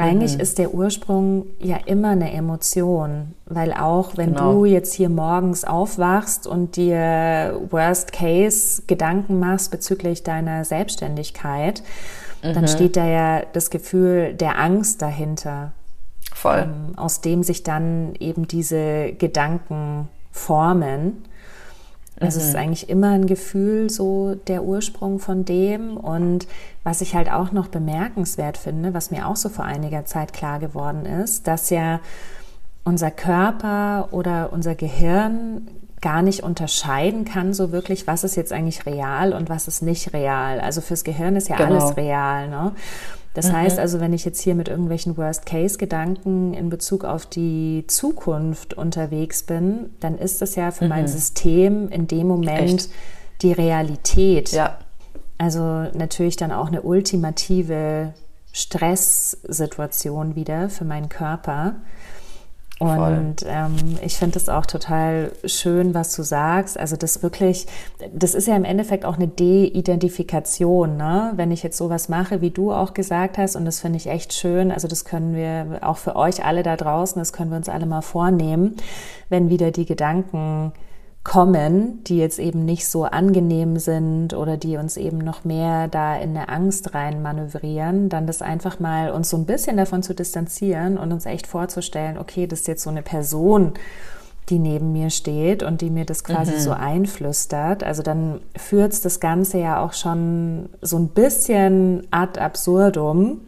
Eigentlich mhm. ist der Ursprung ja immer eine Emotion, weil auch wenn genau. du jetzt hier morgens aufwachst und dir Worst Case Gedanken machst bezüglich deiner Selbstständigkeit, mhm. dann steht da ja das Gefühl der Angst dahinter. Voll. Ähm, aus dem sich dann eben diese Gedanken formen. Also mhm. es ist mhm. eigentlich immer ein Gefühl, so der Ursprung von dem. Und was ich halt auch noch bemerkenswert finde, was mir auch so vor einiger Zeit klar geworden ist, dass ja unser Körper oder unser Gehirn gar nicht unterscheiden kann, so wirklich, was ist jetzt eigentlich real und was ist nicht real. Also fürs Gehirn ist ja genau. alles real. Ne? Das mhm. heißt also, wenn ich jetzt hier mit irgendwelchen Worst-Case-Gedanken in Bezug auf die Zukunft unterwegs bin, dann ist das ja für mhm. mein System in dem Moment Echt? die Realität. Ja. Also natürlich dann auch eine ultimative Stresssituation wieder für meinen Körper. Und ähm, ich finde es auch total schön, was du sagst. Also das wirklich, das ist ja im Endeffekt auch eine De-Identifikation, ne? Wenn ich jetzt sowas mache, wie du auch gesagt hast, und das finde ich echt schön. Also das können wir auch für euch alle da draußen, das können wir uns alle mal vornehmen, wenn wieder die Gedanken kommen, die jetzt eben nicht so angenehm sind oder die uns eben noch mehr da in eine Angst rein manövrieren, dann das einfach mal uns so ein bisschen davon zu distanzieren und uns echt vorzustellen, okay, das ist jetzt so eine Person, die neben mir steht und die mir das quasi mhm. so einflüstert. Also dann führt das Ganze ja auch schon so ein bisschen ad absurdum,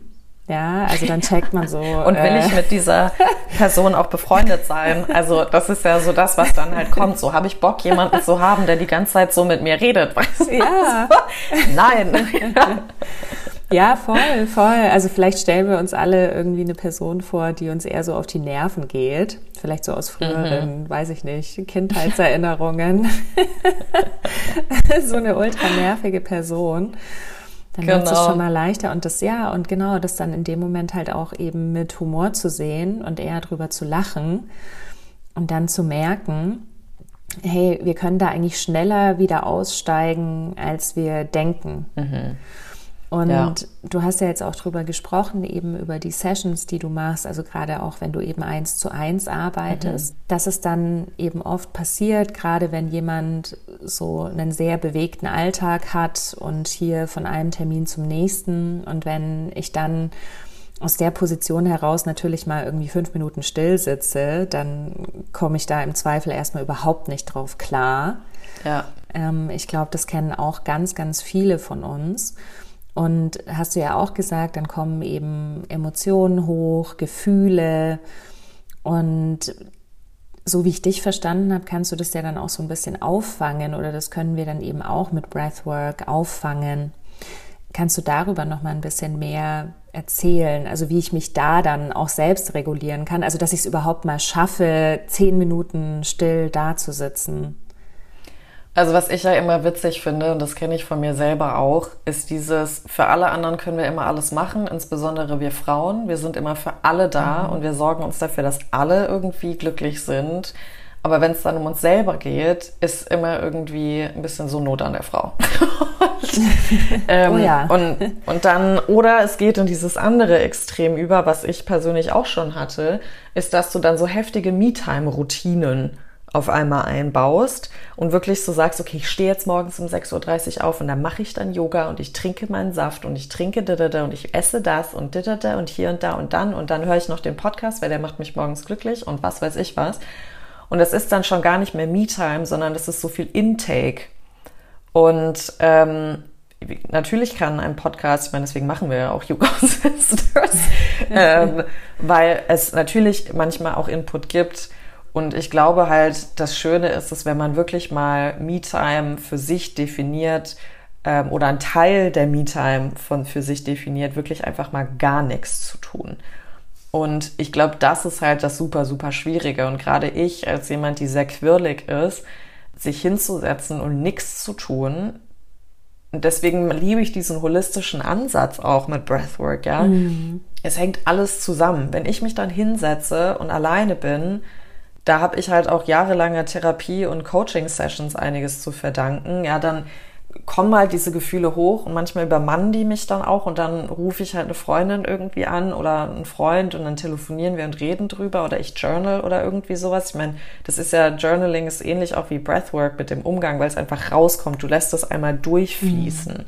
ja, also dann checkt man so. Und will äh, ich mit dieser Person auch befreundet sein? Also das ist ja so das, was dann halt kommt. So habe ich Bock, jemanden zu haben, der die ganze Zeit so mit mir redet. Weißt du? Ja. Nein. Ja, voll, voll. Also vielleicht stellen wir uns alle irgendwie eine Person vor, die uns eher so auf die Nerven geht. Vielleicht so aus früheren, mhm. weiß ich nicht, Kindheitserinnerungen. so eine ultra nervige Person. Dann genau. wird es schon mal leichter und das ja und genau das dann in dem Moment halt auch eben mit Humor zu sehen und eher drüber zu lachen und dann zu merken, hey, wir können da eigentlich schneller wieder aussteigen, als wir denken. Mhm. Und ja. du hast ja jetzt auch drüber gesprochen, eben über die Sessions, die du machst, also gerade auch wenn du eben eins zu eins arbeitest, mhm. dass es dann eben oft passiert, gerade wenn jemand so einen sehr bewegten Alltag hat und hier von einem Termin zum nächsten und wenn ich dann aus der Position heraus natürlich mal irgendwie fünf Minuten still sitze, dann komme ich da im Zweifel erstmal überhaupt nicht drauf klar. Ja. Ähm, ich glaube, das kennen auch ganz, ganz viele von uns. Und hast du ja auch gesagt, dann kommen eben Emotionen hoch, Gefühle. Und so wie ich dich verstanden habe, kannst du das ja dann auch so ein bisschen auffangen oder das können wir dann eben auch mit Breathwork auffangen. Kannst du darüber noch mal ein bisschen mehr erzählen? Also wie ich mich da dann auch selbst regulieren kann? Also dass ich es überhaupt mal schaffe, zehn Minuten still da zu sitzen. Also was ich ja immer witzig finde, und das kenne ich von mir selber auch, ist dieses, für alle anderen können wir immer alles machen, insbesondere wir Frauen. Wir sind immer für alle da mhm. und wir sorgen uns dafür, dass alle irgendwie glücklich sind. Aber wenn es dann um uns selber geht, ist immer irgendwie ein bisschen so Not an der Frau. und, ähm, oh ja. und, und dann, oder es geht in dieses andere Extrem über, was ich persönlich auch schon hatte, ist, dass du dann so heftige Me-Time-Routinen auf einmal einbaust und wirklich so sagst, okay, ich stehe jetzt morgens um 6.30 Uhr auf und dann mache ich dann Yoga und ich trinke meinen Saft und ich trinke da und ich esse das und da und hier und da und dann und dann höre ich noch den Podcast, weil der macht mich morgens glücklich und was weiß ich was. Und das ist dann schon gar nicht mehr Me-Time, sondern das ist so viel Intake. Und ähm, natürlich kann ein Podcast, ich meine, deswegen machen wir ja auch Yoga Sisters, ähm, weil es natürlich manchmal auch Input gibt. Und ich glaube halt, das Schöne ist es, wenn man wirklich mal Me-Time für sich definiert ähm, oder ein Teil der Me-Time von für sich definiert, wirklich einfach mal gar nichts zu tun. Und ich glaube, das ist halt das super, super Schwierige. Und gerade ich, als jemand, die sehr quirlig ist, sich hinzusetzen und nichts zu tun, und deswegen liebe ich diesen holistischen Ansatz auch mit Breathwork, ja. Mhm. Es hängt alles zusammen. Wenn ich mich dann hinsetze und alleine bin, da habe ich halt auch jahrelange Therapie und Coaching-Sessions einiges zu verdanken. Ja, dann kommen halt diese Gefühle hoch und manchmal übermannen die mich dann auch und dann rufe ich halt eine Freundin irgendwie an oder einen Freund und dann telefonieren wir und reden drüber oder ich journal oder irgendwie sowas. Ich meine, das ist ja, Journaling ist ähnlich auch wie Breathwork mit dem Umgang, weil es einfach rauskommt. Du lässt es einmal durchfließen. Mhm.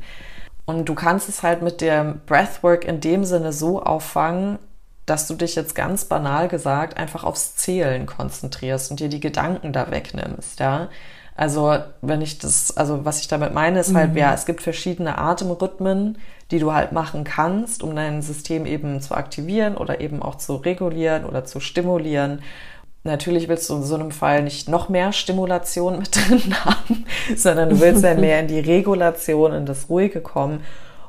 Und du kannst es halt mit dem Breathwork in dem Sinne so auffangen, dass du dich jetzt ganz banal gesagt einfach aufs Zählen konzentrierst und dir die Gedanken da wegnimmst, ja. Also, wenn ich das, also was ich damit meine, ist halt, mhm. ja, es gibt verschiedene Atemrhythmen, die du halt machen kannst, um dein System eben zu aktivieren oder eben auch zu regulieren oder zu stimulieren. Natürlich willst du in so einem Fall nicht noch mehr Stimulation mit drin haben, sondern du willst ja mehr in die Regulation, in das Ruhige kommen.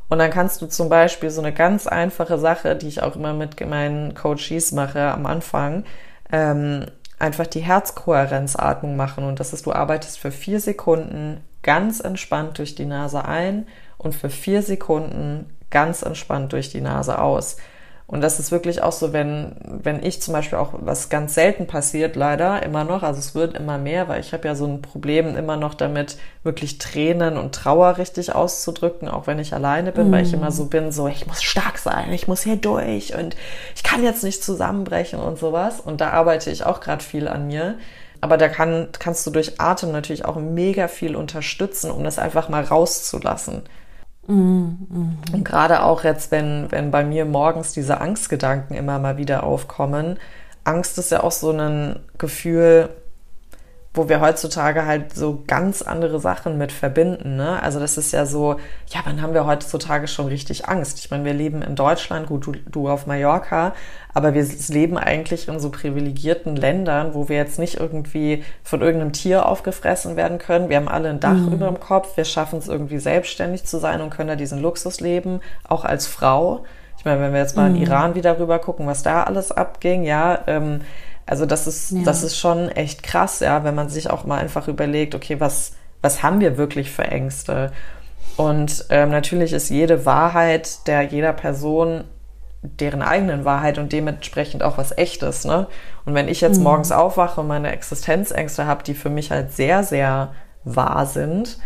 Und dann kannst du zum Beispiel so eine ganz einfache Sache, die ich auch immer mit meinen Coaches mache am Anfang, ähm, einfach die Herzkohärenzatmung machen. Und das ist, du arbeitest für vier Sekunden ganz entspannt durch die Nase ein und für vier Sekunden ganz entspannt durch die Nase aus. Und das ist wirklich auch so, wenn, wenn ich zum Beispiel auch, was ganz selten passiert, leider immer noch, also es wird immer mehr, weil ich habe ja so ein Problem immer noch damit, wirklich Tränen und Trauer richtig auszudrücken, auch wenn ich alleine bin, mm. weil ich immer so bin, so, ich muss stark sein, ich muss hier durch und ich kann jetzt nicht zusammenbrechen und sowas. Und da arbeite ich auch gerade viel an mir. Aber da kann, kannst du durch Atem natürlich auch mega viel unterstützen, um das einfach mal rauszulassen. Mhm, Und gerade auch jetzt, wenn, wenn bei mir morgens diese Angstgedanken immer mal wieder aufkommen, Angst ist ja auch so ein Gefühl, wo wir heutzutage halt so ganz andere Sachen mit verbinden. Ne? Also das ist ja so, ja, wann haben wir heutzutage schon richtig Angst? Ich meine, wir leben in Deutschland, gut, du, du auf Mallorca, aber wir leben eigentlich in so privilegierten Ländern, wo wir jetzt nicht irgendwie von irgendeinem Tier aufgefressen werden können. Wir haben alle ein Dach mhm. über dem Kopf, wir schaffen es irgendwie selbstständig zu sein und können da diesen Luxus leben, auch als Frau. Ich meine, wenn wir jetzt mal mhm. in Iran wieder rüber gucken, was da alles abging, ja, ähm, also das ist, ja. das ist schon echt krass, ja, wenn man sich auch mal einfach überlegt, okay, was, was haben wir wirklich für Ängste? Und ähm, natürlich ist jede Wahrheit der jeder Person deren eigenen Wahrheit und dementsprechend auch was Echtes. Ne? Und wenn ich jetzt mhm. morgens aufwache und meine Existenzängste habe, die für mich halt sehr, sehr wahr sind,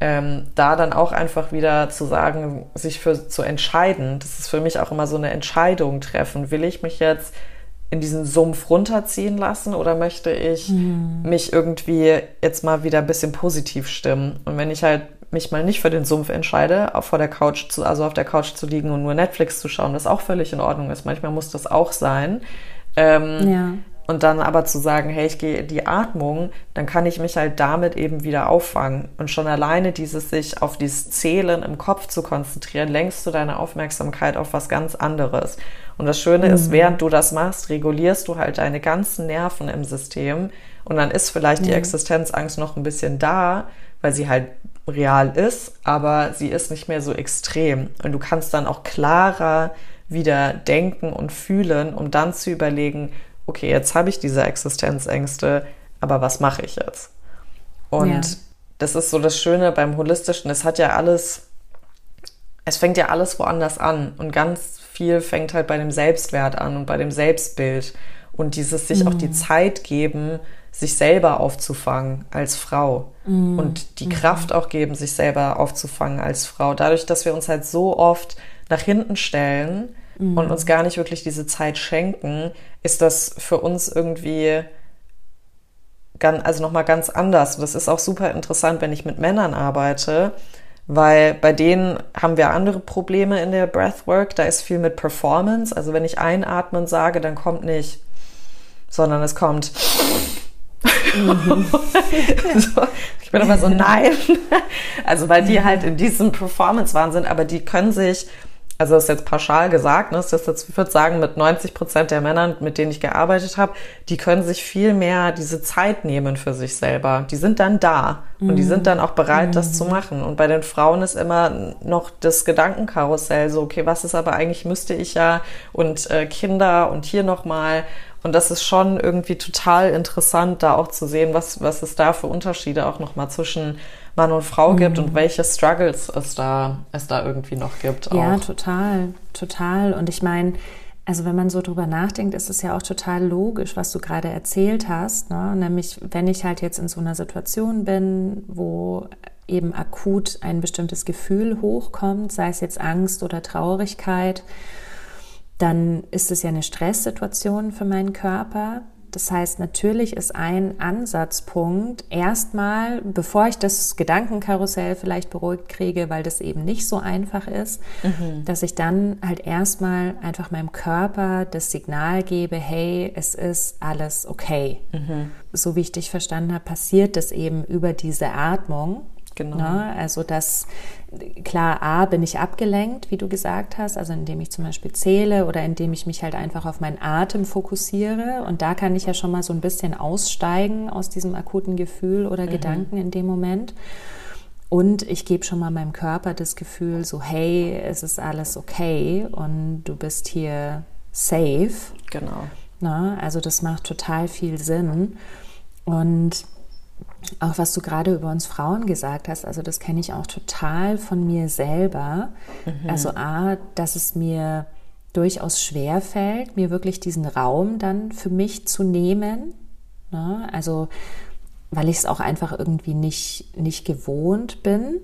ähm, da dann auch einfach wieder zu sagen, sich für zu entscheiden, das ist für mich auch immer so eine Entscheidung treffen. Will ich mich jetzt in diesen Sumpf runterziehen lassen oder möchte ich mhm. mich irgendwie jetzt mal wieder ein bisschen positiv stimmen? Und wenn ich halt mich mal nicht für den Sumpf entscheide, auf vor der Couch zu, also auf der Couch zu liegen und nur Netflix zu schauen, was auch völlig in Ordnung ist. Manchmal muss das auch sein. Ähm, ja. Und dann aber zu sagen, hey, ich gehe in die Atmung, dann kann ich mich halt damit eben wieder auffangen. Und schon alleine dieses sich auf dieses Zählen im Kopf zu konzentrieren, lenkst du deine Aufmerksamkeit auf was ganz anderes. Und das Schöne mhm. ist, während du das machst, regulierst du halt deine ganzen Nerven im System. Und dann ist vielleicht mhm. die Existenzangst noch ein bisschen da, weil sie halt real ist, aber sie ist nicht mehr so extrem. Und du kannst dann auch klarer wieder denken und fühlen, um dann zu überlegen, okay, jetzt habe ich diese Existenzängste, aber was mache ich jetzt? Und ja. das ist so das Schöne beim Holistischen, es hat ja alles, es fängt ja alles woanders an und ganz viel fängt halt bei dem Selbstwert an und bei dem Selbstbild und dieses sich mhm. auch die mhm. Zeit geben, sich selber aufzufangen als Frau mhm. und die mhm. Kraft auch geben, sich selber aufzufangen als Frau. Dadurch, dass wir uns halt so oft nach hinten stellen mhm. und uns gar nicht wirklich diese Zeit schenken, ist das für uns irgendwie ganz, also nochmal ganz anders. Und das ist auch super interessant, wenn ich mit Männern arbeite, weil bei denen haben wir andere Probleme in der Breathwork. Da ist viel mit Performance. Also wenn ich einatmen sage, dann kommt nicht, sondern es kommt Mhm. so, ich bin aber so, nein. Also weil die halt in diesem Performance-Wahn sind, aber die können sich also das ist jetzt pauschal gesagt, ne, das ist jetzt, ich würde sagen, mit 90 Prozent der Männern, mit denen ich gearbeitet habe, die können sich viel mehr diese Zeit nehmen für sich selber. Die sind dann da mhm. und die sind dann auch bereit, mhm. das zu machen. Und bei den Frauen ist immer noch das Gedankenkarussell so, okay, was ist aber eigentlich, müsste ich ja und äh, Kinder und hier nochmal. Und das ist schon irgendwie total interessant, da auch zu sehen, was, was es da für Unterschiede auch nochmal zwischen Mann und Frau mhm. gibt und welche Struggles es da, es da irgendwie noch gibt. Auch. Ja, total, total. Und ich meine, also wenn man so drüber nachdenkt, ist es ja auch total logisch, was du gerade erzählt hast. Ne? Nämlich, wenn ich halt jetzt in so einer Situation bin, wo eben akut ein bestimmtes Gefühl hochkommt, sei es jetzt Angst oder Traurigkeit, dann ist es ja eine Stresssituation für meinen Körper. Das heißt, natürlich ist ein Ansatzpunkt erstmal, bevor ich das Gedankenkarussell vielleicht beruhigt kriege, weil das eben nicht so einfach ist, mhm. dass ich dann halt erstmal einfach meinem Körper das Signal gebe, hey, es ist alles okay. Mhm. So wie ich dich verstanden habe, passiert das eben über diese Atmung. Genau. Ne? Also das, klar, A, bin ich abgelenkt, wie du gesagt hast, also indem ich zum Beispiel zähle oder indem ich mich halt einfach auf meinen Atem fokussiere. Und da kann ich ja schon mal so ein bisschen aussteigen aus diesem akuten Gefühl oder mhm. Gedanken in dem Moment. Und ich gebe schon mal meinem Körper das Gefühl, so, hey, es ist alles okay und du bist hier safe. Genau. Na, ne? also das macht total viel Sinn. Und auch was du gerade über uns Frauen gesagt hast, also das kenne ich auch total von mir selber. Mhm. Also A, dass es mir durchaus schwer fällt, mir wirklich diesen Raum dann für mich zu nehmen. Ne? Also weil ich es auch einfach irgendwie nicht, nicht gewohnt bin.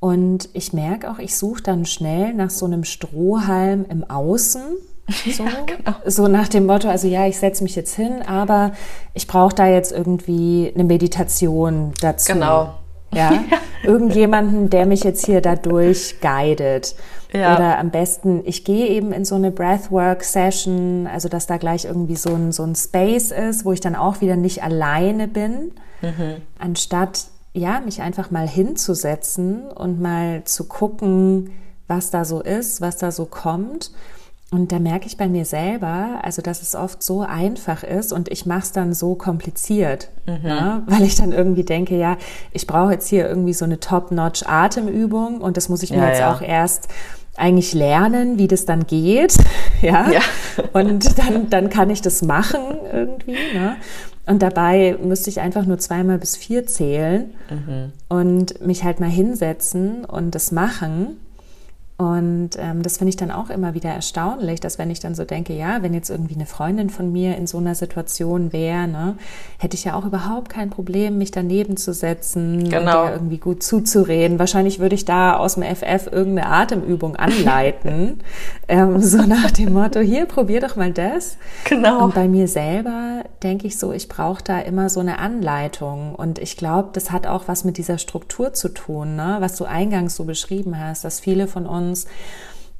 Und ich merke auch, ich suche dann schnell nach so einem Strohhalm im Außen, so, ja, genau. so nach dem Motto, also ja, ich setze mich jetzt hin, aber ich brauche da jetzt irgendwie eine Meditation dazu. Genau. Ja? ja? Irgendjemanden, der mich jetzt hier dadurch guidet. Ja. Oder am besten, ich gehe eben in so eine Breathwork-Session, also dass da gleich irgendwie so ein, so ein Space ist, wo ich dann auch wieder nicht alleine bin, mhm. anstatt ja, mich einfach mal hinzusetzen und mal zu gucken, was da so ist, was da so kommt und da merke ich bei mir selber, also dass es oft so einfach ist und ich mache es dann so kompliziert, mhm. ne? weil ich dann irgendwie denke, ja, ich brauche jetzt hier irgendwie so eine Top-Notch Atemübung und das muss ich mir ja, jetzt ja. auch erst eigentlich lernen, wie das dann geht, ja, ja. und dann, dann kann ich das machen irgendwie, ne? Und dabei müsste ich einfach nur zweimal bis vier zählen mhm. und mich halt mal hinsetzen und das machen. Und ähm, das finde ich dann auch immer wieder erstaunlich, dass wenn ich dann so denke, ja, wenn jetzt irgendwie eine Freundin von mir in so einer Situation wäre, ne, hätte ich ja auch überhaupt kein Problem, mich daneben zu setzen genau. irgendwie gut zuzureden. Wahrscheinlich würde ich da aus dem FF irgendeine Atemübung anleiten, ähm, so nach dem Motto, hier, probier doch mal das. Genau. Und bei mir selber denke ich so, ich brauche da immer so eine Anleitung. Und ich glaube, das hat auch was mit dieser Struktur zu tun, ne? was du eingangs so beschrieben hast, dass viele von uns uns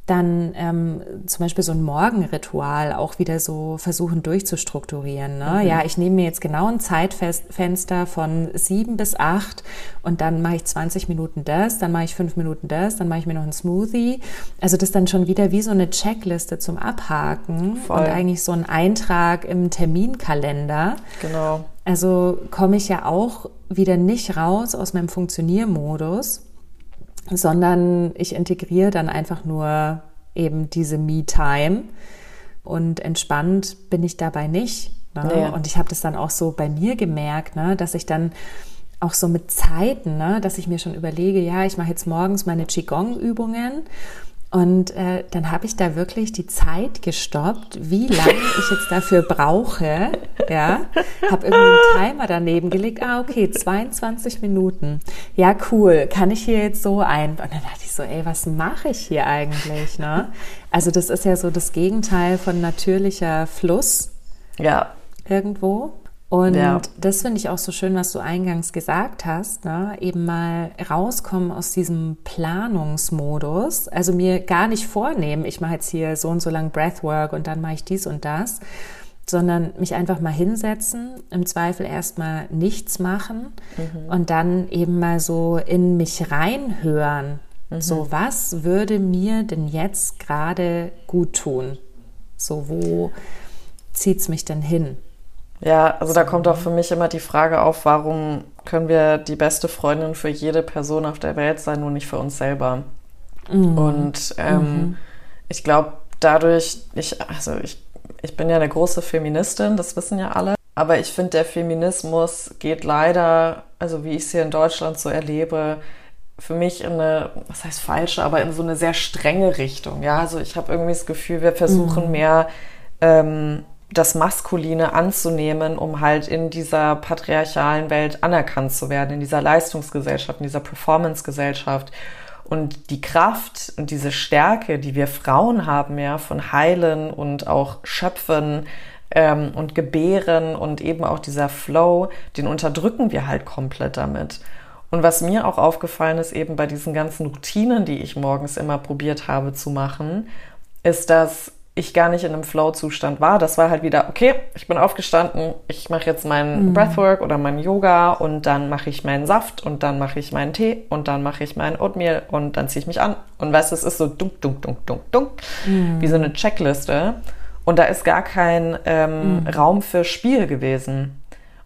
dann ähm, zum Beispiel so ein Morgenritual auch wieder so versuchen durchzustrukturieren. Ne? Mhm. Ja, ich nehme mir jetzt genau ein Zeitfenster von sieben bis acht und dann mache ich 20 Minuten das, dann mache ich fünf Minuten das, dann mache ich mir noch einen Smoothie. Also das ist dann schon wieder wie so eine Checkliste zum Abhaken Voll. und eigentlich so ein Eintrag im Terminkalender. Genau. Also komme ich ja auch wieder nicht raus aus meinem Funktioniermodus sondern ich integriere dann einfach nur eben diese Me-Time und entspannt bin ich dabei nicht. Ne? Ja. Und ich habe das dann auch so bei mir gemerkt, ne? dass ich dann auch so mit Zeiten, ne? dass ich mir schon überlege, ja, ich mache jetzt morgens meine Qigong-Übungen und äh, dann habe ich da wirklich die Zeit gestoppt, wie lange ich jetzt dafür brauche. Ja, habe irgendwie einen Timer daneben gelegt. Ah, okay, 22 Minuten. Ja, cool. Kann ich hier jetzt so ein? Und dann dachte ich so, ey, was mache ich hier eigentlich? Ne? Also das ist ja so das Gegenteil von natürlicher Fluss. Ja. Irgendwo. Und ja. das finde ich auch so schön, was du eingangs gesagt hast, ne? eben mal rauskommen aus diesem Planungsmodus, also mir gar nicht vornehmen, ich mache jetzt hier so und so lang Breathwork und dann mache ich dies und das, sondern mich einfach mal hinsetzen, im Zweifel erstmal nichts machen mhm. und dann eben mal so in mich reinhören. Mhm. So, was würde mir denn jetzt gerade gut tun? So, wo zieht es mich denn hin? Ja, also da kommt auch für mich immer die Frage auf, warum können wir die beste Freundin für jede Person auf der Welt sein, nur nicht für uns selber? Mhm. Und ähm, mhm. ich glaube, dadurch, ich, also ich, ich bin ja eine große Feministin, das wissen ja alle. Aber ich finde, der Feminismus geht leider, also wie ich es hier in Deutschland so erlebe, für mich in eine, was heißt falsche, aber in so eine sehr strenge Richtung. Ja, also ich habe irgendwie das Gefühl, wir versuchen mhm. mehr ähm, das Maskuline anzunehmen, um halt in dieser patriarchalen Welt anerkannt zu werden, in dieser Leistungsgesellschaft, in dieser Performance-Gesellschaft. Und die Kraft und diese Stärke, die wir Frauen haben, ja, von Heilen und auch Schöpfen ähm, und Gebären und eben auch dieser Flow, den unterdrücken wir halt komplett damit. Und was mir auch aufgefallen ist, eben bei diesen ganzen Routinen, die ich morgens immer probiert habe zu machen, ist, dass ich gar nicht in einem Flow-Zustand war. Das war halt wieder, okay, ich bin aufgestanden, ich mache jetzt meinen mhm. Breathwork oder meinen Yoga und dann mache ich meinen Saft und dann mache ich meinen Tee und dann mache ich meinen Oatmeal und dann ziehe ich mich an. Und weißt du, es ist so dunk, dunk, dunk, dunk, dunk, mhm. wie so eine Checkliste. Und da ist gar kein ähm, mhm. Raum für Spiel gewesen.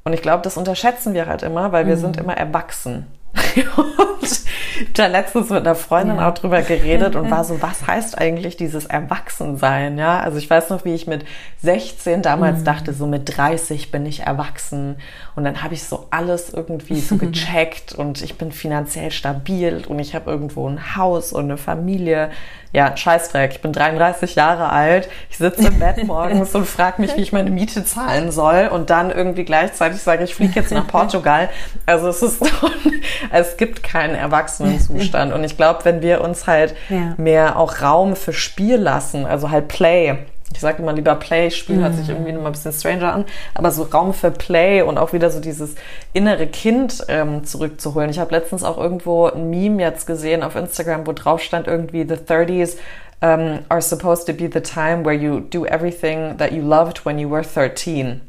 Und ich glaube, das unterschätzen wir halt immer, weil wir mhm. sind immer erwachsen. und da letztens mit einer Freundin ja. auch drüber geredet und war so, was heißt eigentlich dieses Erwachsensein? Ja, also ich weiß noch, wie ich mit 16 damals mhm. dachte, so mit 30 bin ich erwachsen. Und dann habe ich so alles irgendwie so gecheckt und ich bin finanziell stabil und ich habe irgendwo ein Haus und eine Familie ja, Scheißdreck, ich bin 33 Jahre alt, ich sitze im Bett morgens und frage mich, wie ich meine Miete zahlen soll und dann irgendwie gleichzeitig sage, ich fliege jetzt nach Portugal. Also es ist so, es gibt keinen Erwachsenenzustand und ich glaube, wenn wir uns halt ja. mehr auch Raum für Spiel lassen, also halt Play, ich sage immer lieber Play, Spiel mhm. hört sich mhm. irgendwie mal ein bisschen stranger an, aber so Raum für Play und auch wieder so dieses innere Kind ähm, zurückzuholen. Ich habe letztens auch irgendwo ein Meme jetzt gesehen auf Instagram, wo drauf stand irgendwie the 30s um, are supposed to be the time where you do everything that you loved when you were 13.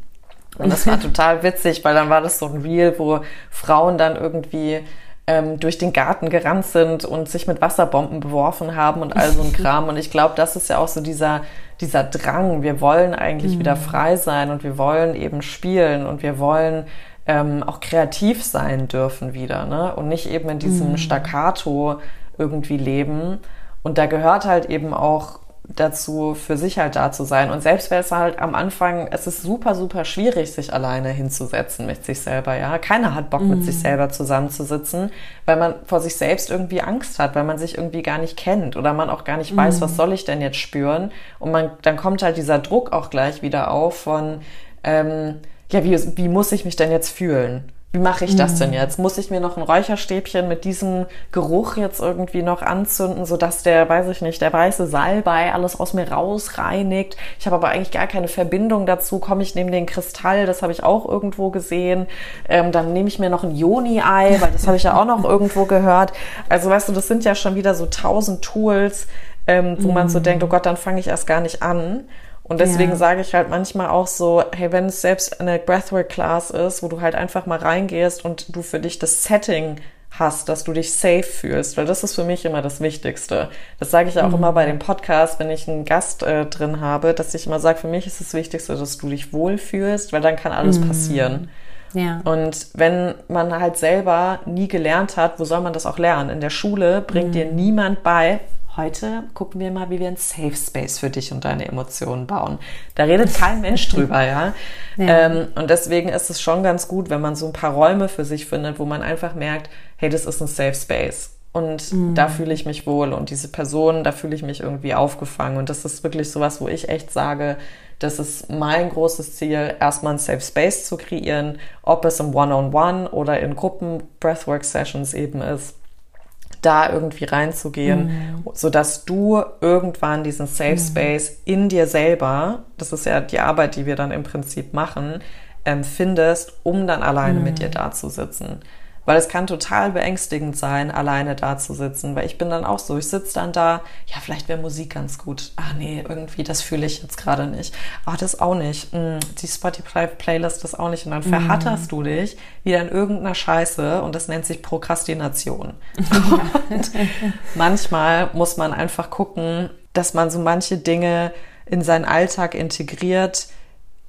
Und das war total witzig, weil dann war das so ein Reel, wo Frauen dann irgendwie ähm, durch den Garten gerannt sind und sich mit Wasserbomben beworfen haben und all so ein Kram. Und ich glaube, das ist ja auch so dieser, dieser Drang. Wir wollen eigentlich mhm. wieder frei sein und wir wollen eben spielen und wir wollen ähm, auch kreativ sein dürfen wieder, ne? Und nicht eben in diesem mhm. Staccato irgendwie leben. Und da gehört halt eben auch dazu, für sich halt da zu sein. Und selbst wäre es halt am Anfang, es ist super, super schwierig, sich alleine hinzusetzen mit sich selber, ja. Keiner hat Bock, mm. mit sich mhm. selber zusammenzusitzen, weil man vor sich selbst irgendwie Angst hat, weil man sich irgendwie gar nicht kennt oder man auch gar nicht mm. weiß, was soll ich denn jetzt spüren. Und man, dann kommt halt dieser Druck auch gleich wieder auf von, ähm, ja, wie, wie muss ich mich denn jetzt fühlen? Wie mache ich das denn mhm. jetzt? Muss ich mir noch ein Räucherstäbchen mit diesem Geruch jetzt irgendwie noch anzünden, sodass der, weiß ich nicht, der weiße Salbei alles aus mir rausreinigt? Ich habe aber eigentlich gar keine Verbindung dazu. Komme ich neben den Kristall, das habe ich auch irgendwo gesehen. Ähm, dann nehme ich mir noch ein Joni-Ei, weil das habe ich ja auch noch irgendwo gehört. Also weißt du, das sind ja schon wieder so tausend Tools, ähm, wo mm. man so mhm. denkt, oh Gott, dann fange ich erst gar nicht an. Und deswegen ja. sage ich halt manchmal auch so, hey, wenn es selbst eine Breathwork-Class ist, wo du halt einfach mal reingehst und du für dich das Setting hast, dass du dich safe fühlst, weil das ist für mich immer das Wichtigste. Das sage ich ja auch mhm. immer bei dem Podcast, wenn ich einen Gast äh, drin habe, dass ich immer sage, für mich ist das Wichtigste, dass du dich wohlfühlst, weil dann kann alles mhm. passieren. Ja. Und wenn man halt selber nie gelernt hat, wo soll man das auch lernen? In der Schule bringt mhm. dir niemand bei, Heute gucken wir mal, wie wir ein Safe Space für dich und deine Emotionen bauen. Da redet kein Mensch drüber, ja. ja. Ähm, und deswegen ist es schon ganz gut, wenn man so ein paar Räume für sich findet, wo man einfach merkt, hey, das ist ein Safe Space. Und mhm. da fühle ich mich wohl und diese Person, da fühle ich mich irgendwie aufgefangen. Und das ist wirklich sowas, wo ich echt sage, das ist mein großes Ziel, erstmal ein Safe Space zu kreieren, ob es im One-on-One -on -One oder in Gruppen Breathwork Sessions eben ist da irgendwie reinzugehen, mhm. so dass du irgendwann diesen Safe mhm. Space in dir selber, das ist ja die Arbeit, die wir dann im Prinzip machen, ähm, findest, um dann alleine mhm. mit dir da zu sitzen. Weil es kann total beängstigend sein, alleine da zu sitzen. Weil ich bin dann auch so, ich sitze dann da, ja, vielleicht wäre Musik ganz gut. Ach nee, irgendwie, das fühle ich jetzt gerade nicht. Ach, das auch nicht. Hm, die Spotify-Playlist ist auch nicht. Und dann mhm. verhatterst du dich wieder in irgendeiner Scheiße und das nennt sich Prokrastination. und manchmal muss man einfach gucken, dass man so manche Dinge in seinen Alltag integriert,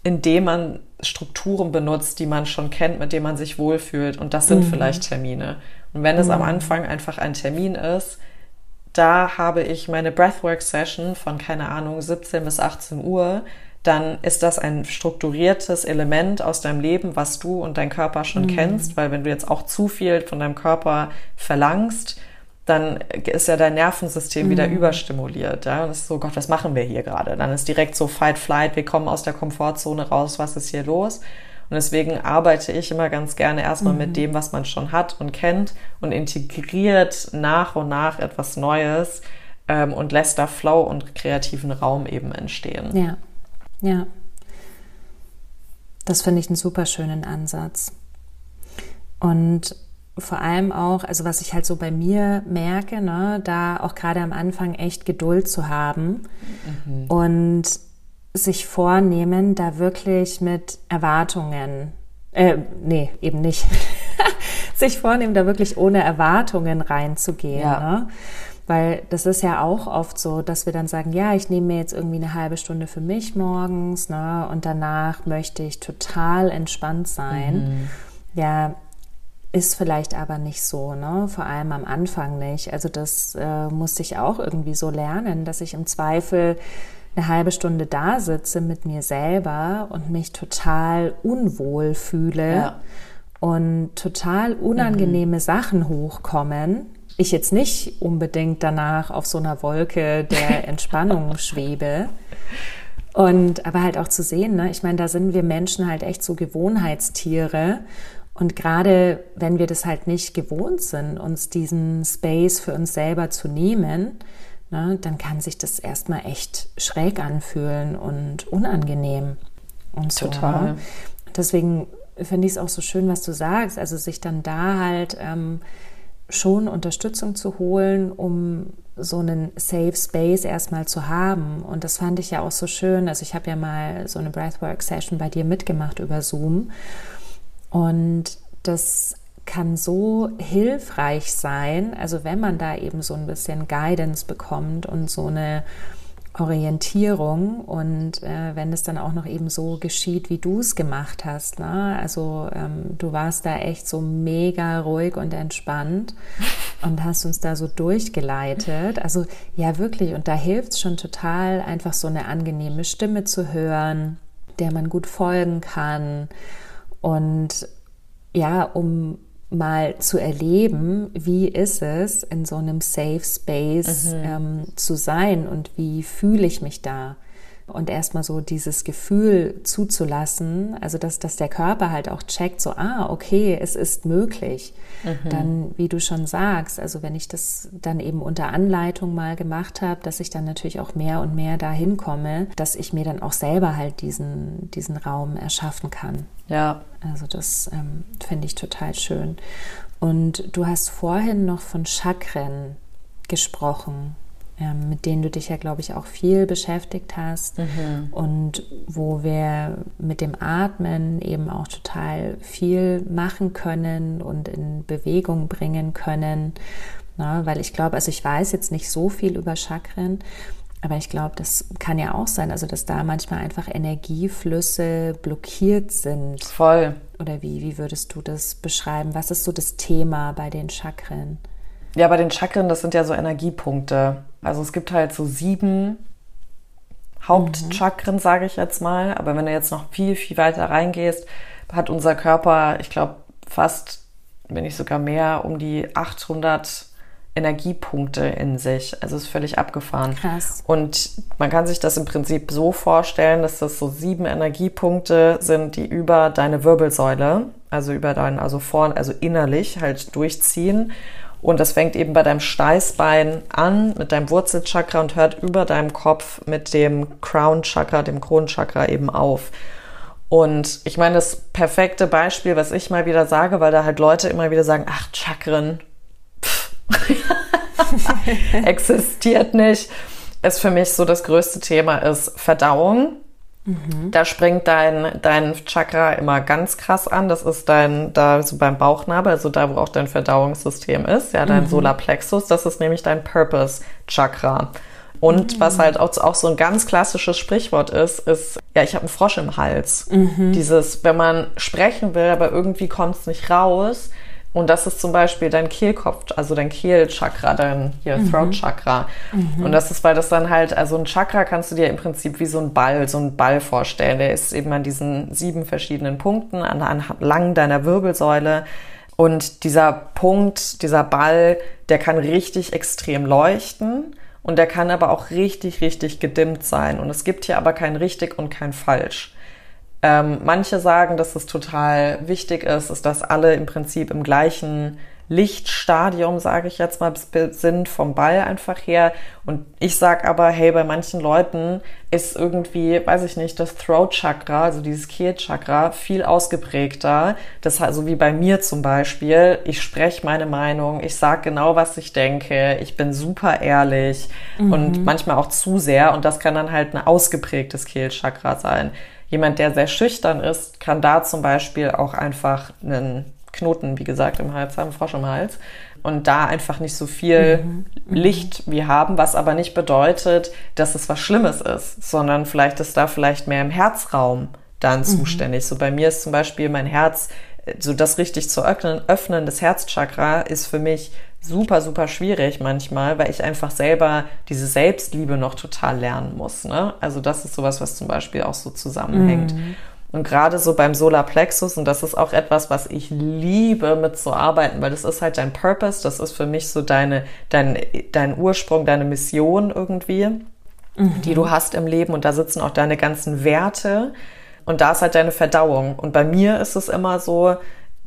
indem man Strukturen benutzt, die man schon kennt, mit denen man sich wohlfühlt. Und das sind mhm. vielleicht Termine. Und wenn es mhm. am Anfang einfach ein Termin ist, da habe ich meine Breathwork-Session von, keine Ahnung, 17 bis 18 Uhr, dann ist das ein strukturiertes Element aus deinem Leben, was du und dein Körper schon mhm. kennst, weil wenn du jetzt auch zu viel von deinem Körper verlangst, dann ist ja dein Nervensystem mhm. wieder überstimuliert. Ja? Und es ist so, Gott, was machen wir hier gerade? Dann ist direkt so Fight, Flight, wir kommen aus der Komfortzone raus, was ist hier los? Und deswegen arbeite ich immer ganz gerne erstmal mhm. mit dem, was man schon hat und kennt und integriert nach und nach etwas Neues ähm, und lässt da Flow und kreativen Raum eben entstehen. Ja, ja. Das finde ich einen super schönen Ansatz. Und vor allem auch, also was ich halt so bei mir merke, ne, da auch gerade am Anfang echt Geduld zu haben mhm. und sich vornehmen, da wirklich mit Erwartungen, äh, nee, eben nicht, sich vornehmen, da wirklich ohne Erwartungen reinzugehen. Ja. Ne? Weil das ist ja auch oft so, dass wir dann sagen, ja, ich nehme mir jetzt irgendwie eine halbe Stunde für mich morgens, ne, und danach möchte ich total entspannt sein. Mhm. Ja, ist vielleicht aber nicht so, ne? Vor allem am Anfang nicht. Also das äh, musste ich auch irgendwie so lernen, dass ich im Zweifel eine halbe Stunde da sitze mit mir selber und mich total unwohl fühle ja. und total unangenehme mhm. Sachen hochkommen. Ich jetzt nicht unbedingt danach auf so einer Wolke der Entspannung schwebe. Und aber halt auch zu sehen, ne? ich meine, da sind wir Menschen halt echt so Gewohnheitstiere und gerade wenn wir das halt nicht gewohnt sind, uns diesen Space für uns selber zu nehmen, ne, dann kann sich das erstmal echt schräg anfühlen und unangenehm. Und so, Total. Ne? Deswegen finde ich es auch so schön, was du sagst. Also sich dann da halt ähm, schon Unterstützung zu holen, um so einen Safe Space erstmal zu haben. Und das fand ich ja auch so schön. Also ich habe ja mal so eine Breathwork-Session bei dir mitgemacht über Zoom. Und das kann so hilfreich sein, also wenn man da eben so ein bisschen Guidance bekommt und so eine Orientierung und äh, wenn es dann auch noch eben so geschieht, wie du es gemacht hast. Ne? Also ähm, du warst da echt so mega ruhig und entspannt und hast uns da so durchgeleitet. Also ja, wirklich. Und da hilft es schon total, einfach so eine angenehme Stimme zu hören, der man gut folgen kann und ja, um mal zu erleben, wie ist es, in so einem Safe Space mhm. ähm, zu sein und wie fühle ich mich da und erstmal so dieses Gefühl zuzulassen, also dass, dass der Körper halt auch checkt, so, ah, okay, es ist möglich. Mhm. Dann, wie du schon sagst, also wenn ich das dann eben unter Anleitung mal gemacht habe, dass ich dann natürlich auch mehr und mehr dahin komme, dass ich mir dann auch selber halt diesen, diesen Raum erschaffen kann. Ja. Also das ähm, finde ich total schön. Und du hast vorhin noch von Chakren gesprochen. Ähm, mit denen du dich ja, glaube ich, auch viel beschäftigt hast mhm. und wo wir mit dem Atmen eben auch total viel machen können und in Bewegung bringen können. Na, weil ich glaube, also ich weiß jetzt nicht so viel über Chakren, aber ich glaube, das kann ja auch sein, also dass da manchmal einfach Energieflüsse blockiert sind. Voll. Oder wie, wie würdest du das beschreiben? Was ist so das Thema bei den Chakren? Ja, bei den Chakren, das sind ja so Energiepunkte. Also es gibt halt so sieben Hauptchakren, mhm. sage ich jetzt mal. Aber wenn du jetzt noch viel, viel weiter reingehst, hat unser Körper, ich glaube, fast, wenn nicht sogar mehr, um die 800 Energiepunkte in sich. Also ist völlig abgefahren. Krass. Und man kann sich das im Prinzip so vorstellen, dass das so sieben Energiepunkte sind, die über deine Wirbelsäule, also über deinen, also vorn, also innerlich halt durchziehen und das fängt eben bei deinem Steißbein an, mit deinem Wurzelchakra und hört über deinem Kopf mit dem Crown Chakra, dem Kronchakra eben auf. Und ich meine, das perfekte Beispiel, was ich mal wieder sage, weil da halt Leute immer wieder sagen, ach, Chakren, existiert nicht, ist für mich so das größte Thema ist Verdauung. Mhm. Da springt dein, dein Chakra immer ganz krass an. Das ist dein, da so beim Bauchnabel, also da, wo auch dein Verdauungssystem ist, ja, dein mhm. Solarplexus. Das ist nämlich dein Purpose Chakra. Und mhm. was halt auch, auch, so ein ganz klassisches Sprichwort ist, ist, ja, ich habe einen Frosch im Hals. Mhm. Dieses, wenn man sprechen will, aber irgendwie kommt es nicht raus. Und das ist zum Beispiel dein Kehlkopf, also dein Kehlchakra, dein hier mhm. Throat Chakra. Mhm. Und das ist, weil das dann halt, also ein Chakra kannst du dir im Prinzip wie so ein Ball, so ein Ball vorstellen. Der ist eben an diesen sieben verschiedenen Punkten, an, an lang deiner Wirbelsäule. Und dieser Punkt, dieser Ball, der kann richtig extrem leuchten. Und der kann aber auch richtig, richtig gedimmt sein. Und es gibt hier aber kein richtig und kein falsch. Ähm, manche sagen, dass es total wichtig ist, ist, dass alle im Prinzip im gleichen Lichtstadium, sage ich jetzt mal, sind vom Ball einfach her. Und ich sag aber, hey, bei manchen Leuten ist irgendwie, weiß ich nicht, das Throat Chakra, also dieses Kehlchakra, viel ausgeprägter. Das so also wie bei mir zum Beispiel. Ich spreche meine Meinung, ich sag genau, was ich denke, ich bin super ehrlich mhm. und manchmal auch zu sehr. Und das kann dann halt ein ausgeprägtes Kehlchakra sein. Jemand, der sehr schüchtern ist, kann da zum Beispiel auch einfach einen Knoten, wie gesagt, im Hals haben, Frosch im Hals. Und da einfach nicht so viel mhm. Licht wie haben, was aber nicht bedeutet, dass es was Schlimmes ist, sondern vielleicht ist da vielleicht mehr im Herzraum dann mhm. zuständig. So bei mir ist zum Beispiel mein Herz, so das richtig zu öffnen, öffnen des Herzchakra ist für mich super, super schwierig manchmal, weil ich einfach selber diese Selbstliebe noch total lernen muss. Ne? Also das ist sowas, was zum Beispiel auch so zusammenhängt. Mhm. Und gerade so beim Solarplexus, und das ist auch etwas, was ich liebe mitzuarbeiten, weil das ist halt dein Purpose, das ist für mich so deine, dein, dein Ursprung, deine Mission irgendwie, mhm. die du hast im Leben. Und da sitzen auch deine ganzen Werte. Und da ist halt deine Verdauung. Und bei mir ist es immer so,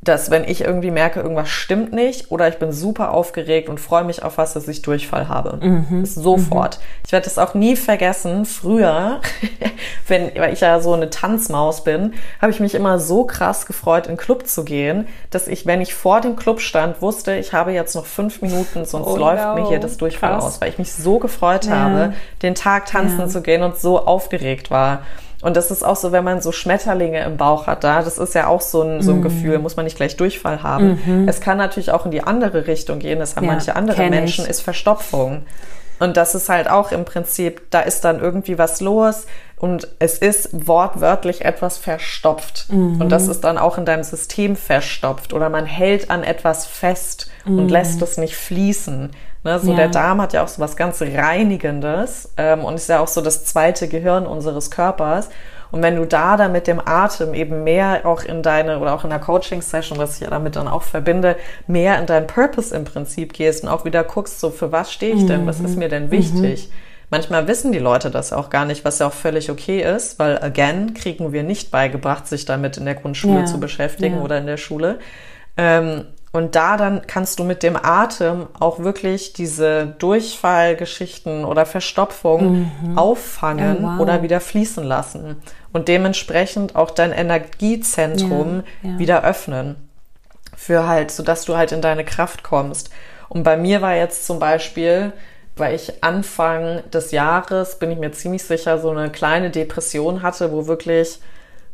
dass wenn ich irgendwie merke, irgendwas stimmt nicht oder ich bin super aufgeregt und freue mich auf was, dass ich Durchfall habe. Mhm. Sofort. Mhm. Ich werde das auch nie vergessen. Früher, wenn, weil ich ja so eine Tanzmaus bin, habe ich mich immer so krass gefreut, in den Club zu gehen, dass ich, wenn ich vor dem Club stand, wusste, ich habe jetzt noch fünf Minuten, sonst oh, läuft no. mir hier das Durchfall krass. aus, weil ich mich so gefreut ja. habe, den Tag tanzen ja. zu gehen und so aufgeregt war. Und das ist auch so, wenn man so Schmetterlinge im Bauch hat, da, das ist ja auch so ein, so ein mhm. Gefühl, muss man nicht gleich Durchfall haben. Mhm. Es kann natürlich auch in die andere Richtung gehen, das haben ja, manche andere Menschen, ich. ist Verstopfung. Und das ist halt auch im Prinzip, da ist dann irgendwie was los und es ist wortwörtlich etwas verstopft. Mhm. Und das ist dann auch in deinem System verstopft oder man hält an etwas fest mhm. und lässt es nicht fließen. Ne, so ja. der Darm hat ja auch so was ganz Reinigendes ähm, und ist ja auch so das zweite Gehirn unseres Körpers. Und wenn du da dann mit dem Atem eben mehr auch in deine, oder auch in der Coaching-Session, was ich ja damit dann auch verbinde, mehr in deinen Purpose im Prinzip gehst und auch wieder guckst, so für was stehe ich denn, mhm. was ist mir denn wichtig? Mhm. Manchmal wissen die Leute das auch gar nicht, was ja auch völlig okay ist, weil again kriegen wir nicht beigebracht, sich damit in der Grundschule ja. zu beschäftigen ja. oder in der Schule. Ähm, und da dann kannst du mit dem Atem auch wirklich diese Durchfallgeschichten oder Verstopfung mhm. auffangen oh, wow. oder wieder fließen lassen und dementsprechend auch dein Energiezentrum ja, ja. wieder öffnen für halt, so dass du halt in deine Kraft kommst. Und bei mir war jetzt zum Beispiel, weil ich Anfang des Jahres, bin ich mir ziemlich sicher, so eine kleine Depression hatte, wo wirklich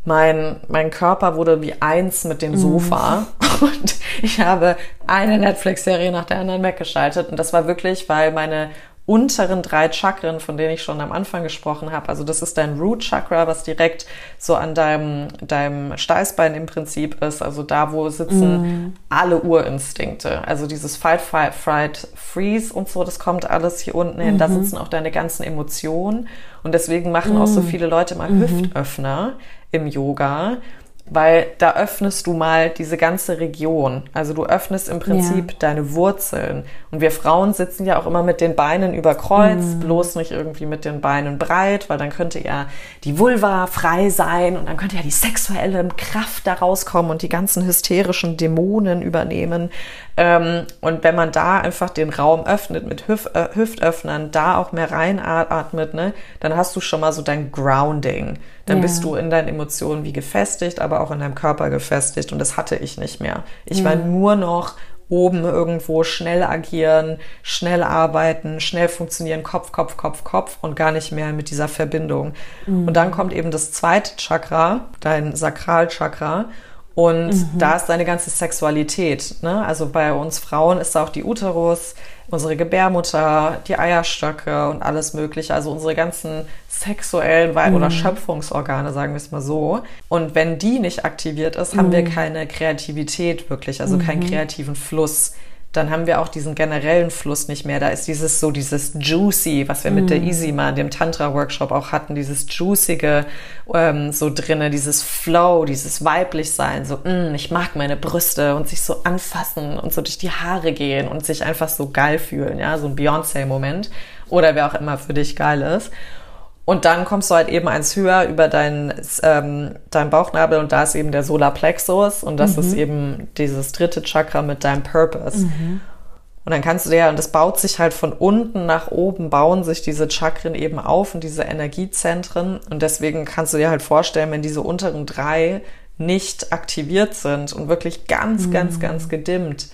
mein, mein Körper wurde wie eins mit dem Sofa mm. und ich habe eine Netflix-Serie nach der anderen weggeschaltet und das war wirklich, weil meine unteren drei Chakren, von denen ich schon am Anfang gesprochen habe. Also das ist dein Root Chakra, was direkt so an deinem, deinem Steißbein im Prinzip ist. Also da, wo sitzen mm. alle Urinstinkte. Also dieses Fight, Fight, Fright, Freeze und so, das kommt alles hier unten hin. Mm -hmm. Da mhm. sitzen auch deine ganzen Emotionen. Und deswegen machen auch so mhm. viele Leute mal -hmm. Hüftöffner im Yoga, weil da öffnest du mal diese ganze Region. Also du öffnest im Prinzip ja. deine Wurzeln. Und wir Frauen sitzen ja auch immer mit den Beinen über Kreuz, mm. bloß nicht irgendwie mit den Beinen breit, weil dann könnte ja die Vulva frei sein und dann könnte ja die sexuelle Kraft da rauskommen und die ganzen hysterischen Dämonen übernehmen. Ähm, und wenn man da einfach den Raum öffnet mit Hüf äh, Hüftöffnern, da auch mehr reinatmet, ne, dann hast du schon mal so dein Grounding. Dann Ja. bist du in deinen Emotionen wie gefestigt, aber auch in deinem Körper gefestigt. Und das hatte ich nicht mehr. Ich war nur noch oben irgendwo schnell agieren, schnell arbeiten, schnell funktionieren, Kopf, Kopf, Kopf, Kopf und gar nicht mehr mit dieser Verbindung. Und dann kommt eben das zweite Chakra, dein Sakralchakra. Und da ist deine ganze Sexualität. Ne? Also bei uns Frauen ist da auch die Uterus, unsere Gebärmutter, die Eierstöcke und alles Mögliche. Also unsere ganzen sexuellen Weib- oder Schöpfungsorgane, sagen wir es mal so. Und wenn die nicht aktiviert ist, haben wir keine Kreativität wirklich, also keinen kreativen Fluss. Dann haben wir auch diesen generellen Fluss nicht mehr. Da ist dieses so, dieses Juicy, was wir mit der mal in dem Tantra-Workshop auch hatten, dieses Juicige ähm, so drinne, dieses Flow, dieses Weiblichsein, so, mm, ich mag meine Brüste und sich so anfassen und so durch die Haare gehen und sich einfach so geil fühlen, ja, so ein Beyoncé-Moment oder wer auch immer für dich geil ist. Und dann kommst du halt eben eins höher über deinen, ähm, deinen Bauchnabel und da ist eben der Solarplexus und das ist eben dieses dritte Chakra mit deinem Purpose. Und dann kannst du dir, und das baut sich halt von unten nach oben, bauen sich diese Chakren eben auf und diese Energiezentren. Und deswegen kannst du dir halt vorstellen, wenn diese unteren drei nicht aktiviert sind und wirklich ganz, ganz, ganz gedimmt,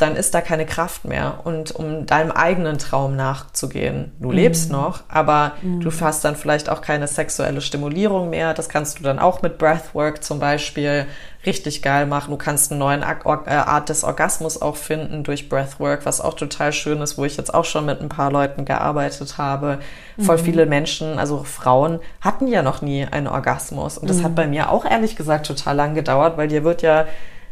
dann ist da keine Kraft mehr. Und um deinem eigenen Traum nachzugehen, du lebst noch, aber du hast dann vielleicht auch keine sexuelle Stimulierung mehr. Das kannst du dann auch mit Breathwork zum Beispiel richtig geil machen. Du kannst eine neue Art des Orgasmus auch finden durch Breathwork, was auch total schön ist, wo ich jetzt auch schon mit ein paar Leuten gearbeitet habe. Voll viele Menschen, also Frauen, hatten ja noch nie einen Orgasmus. Und das hat bei mir auch ehrlich gesagt total lang gedauert, weil dir wird ja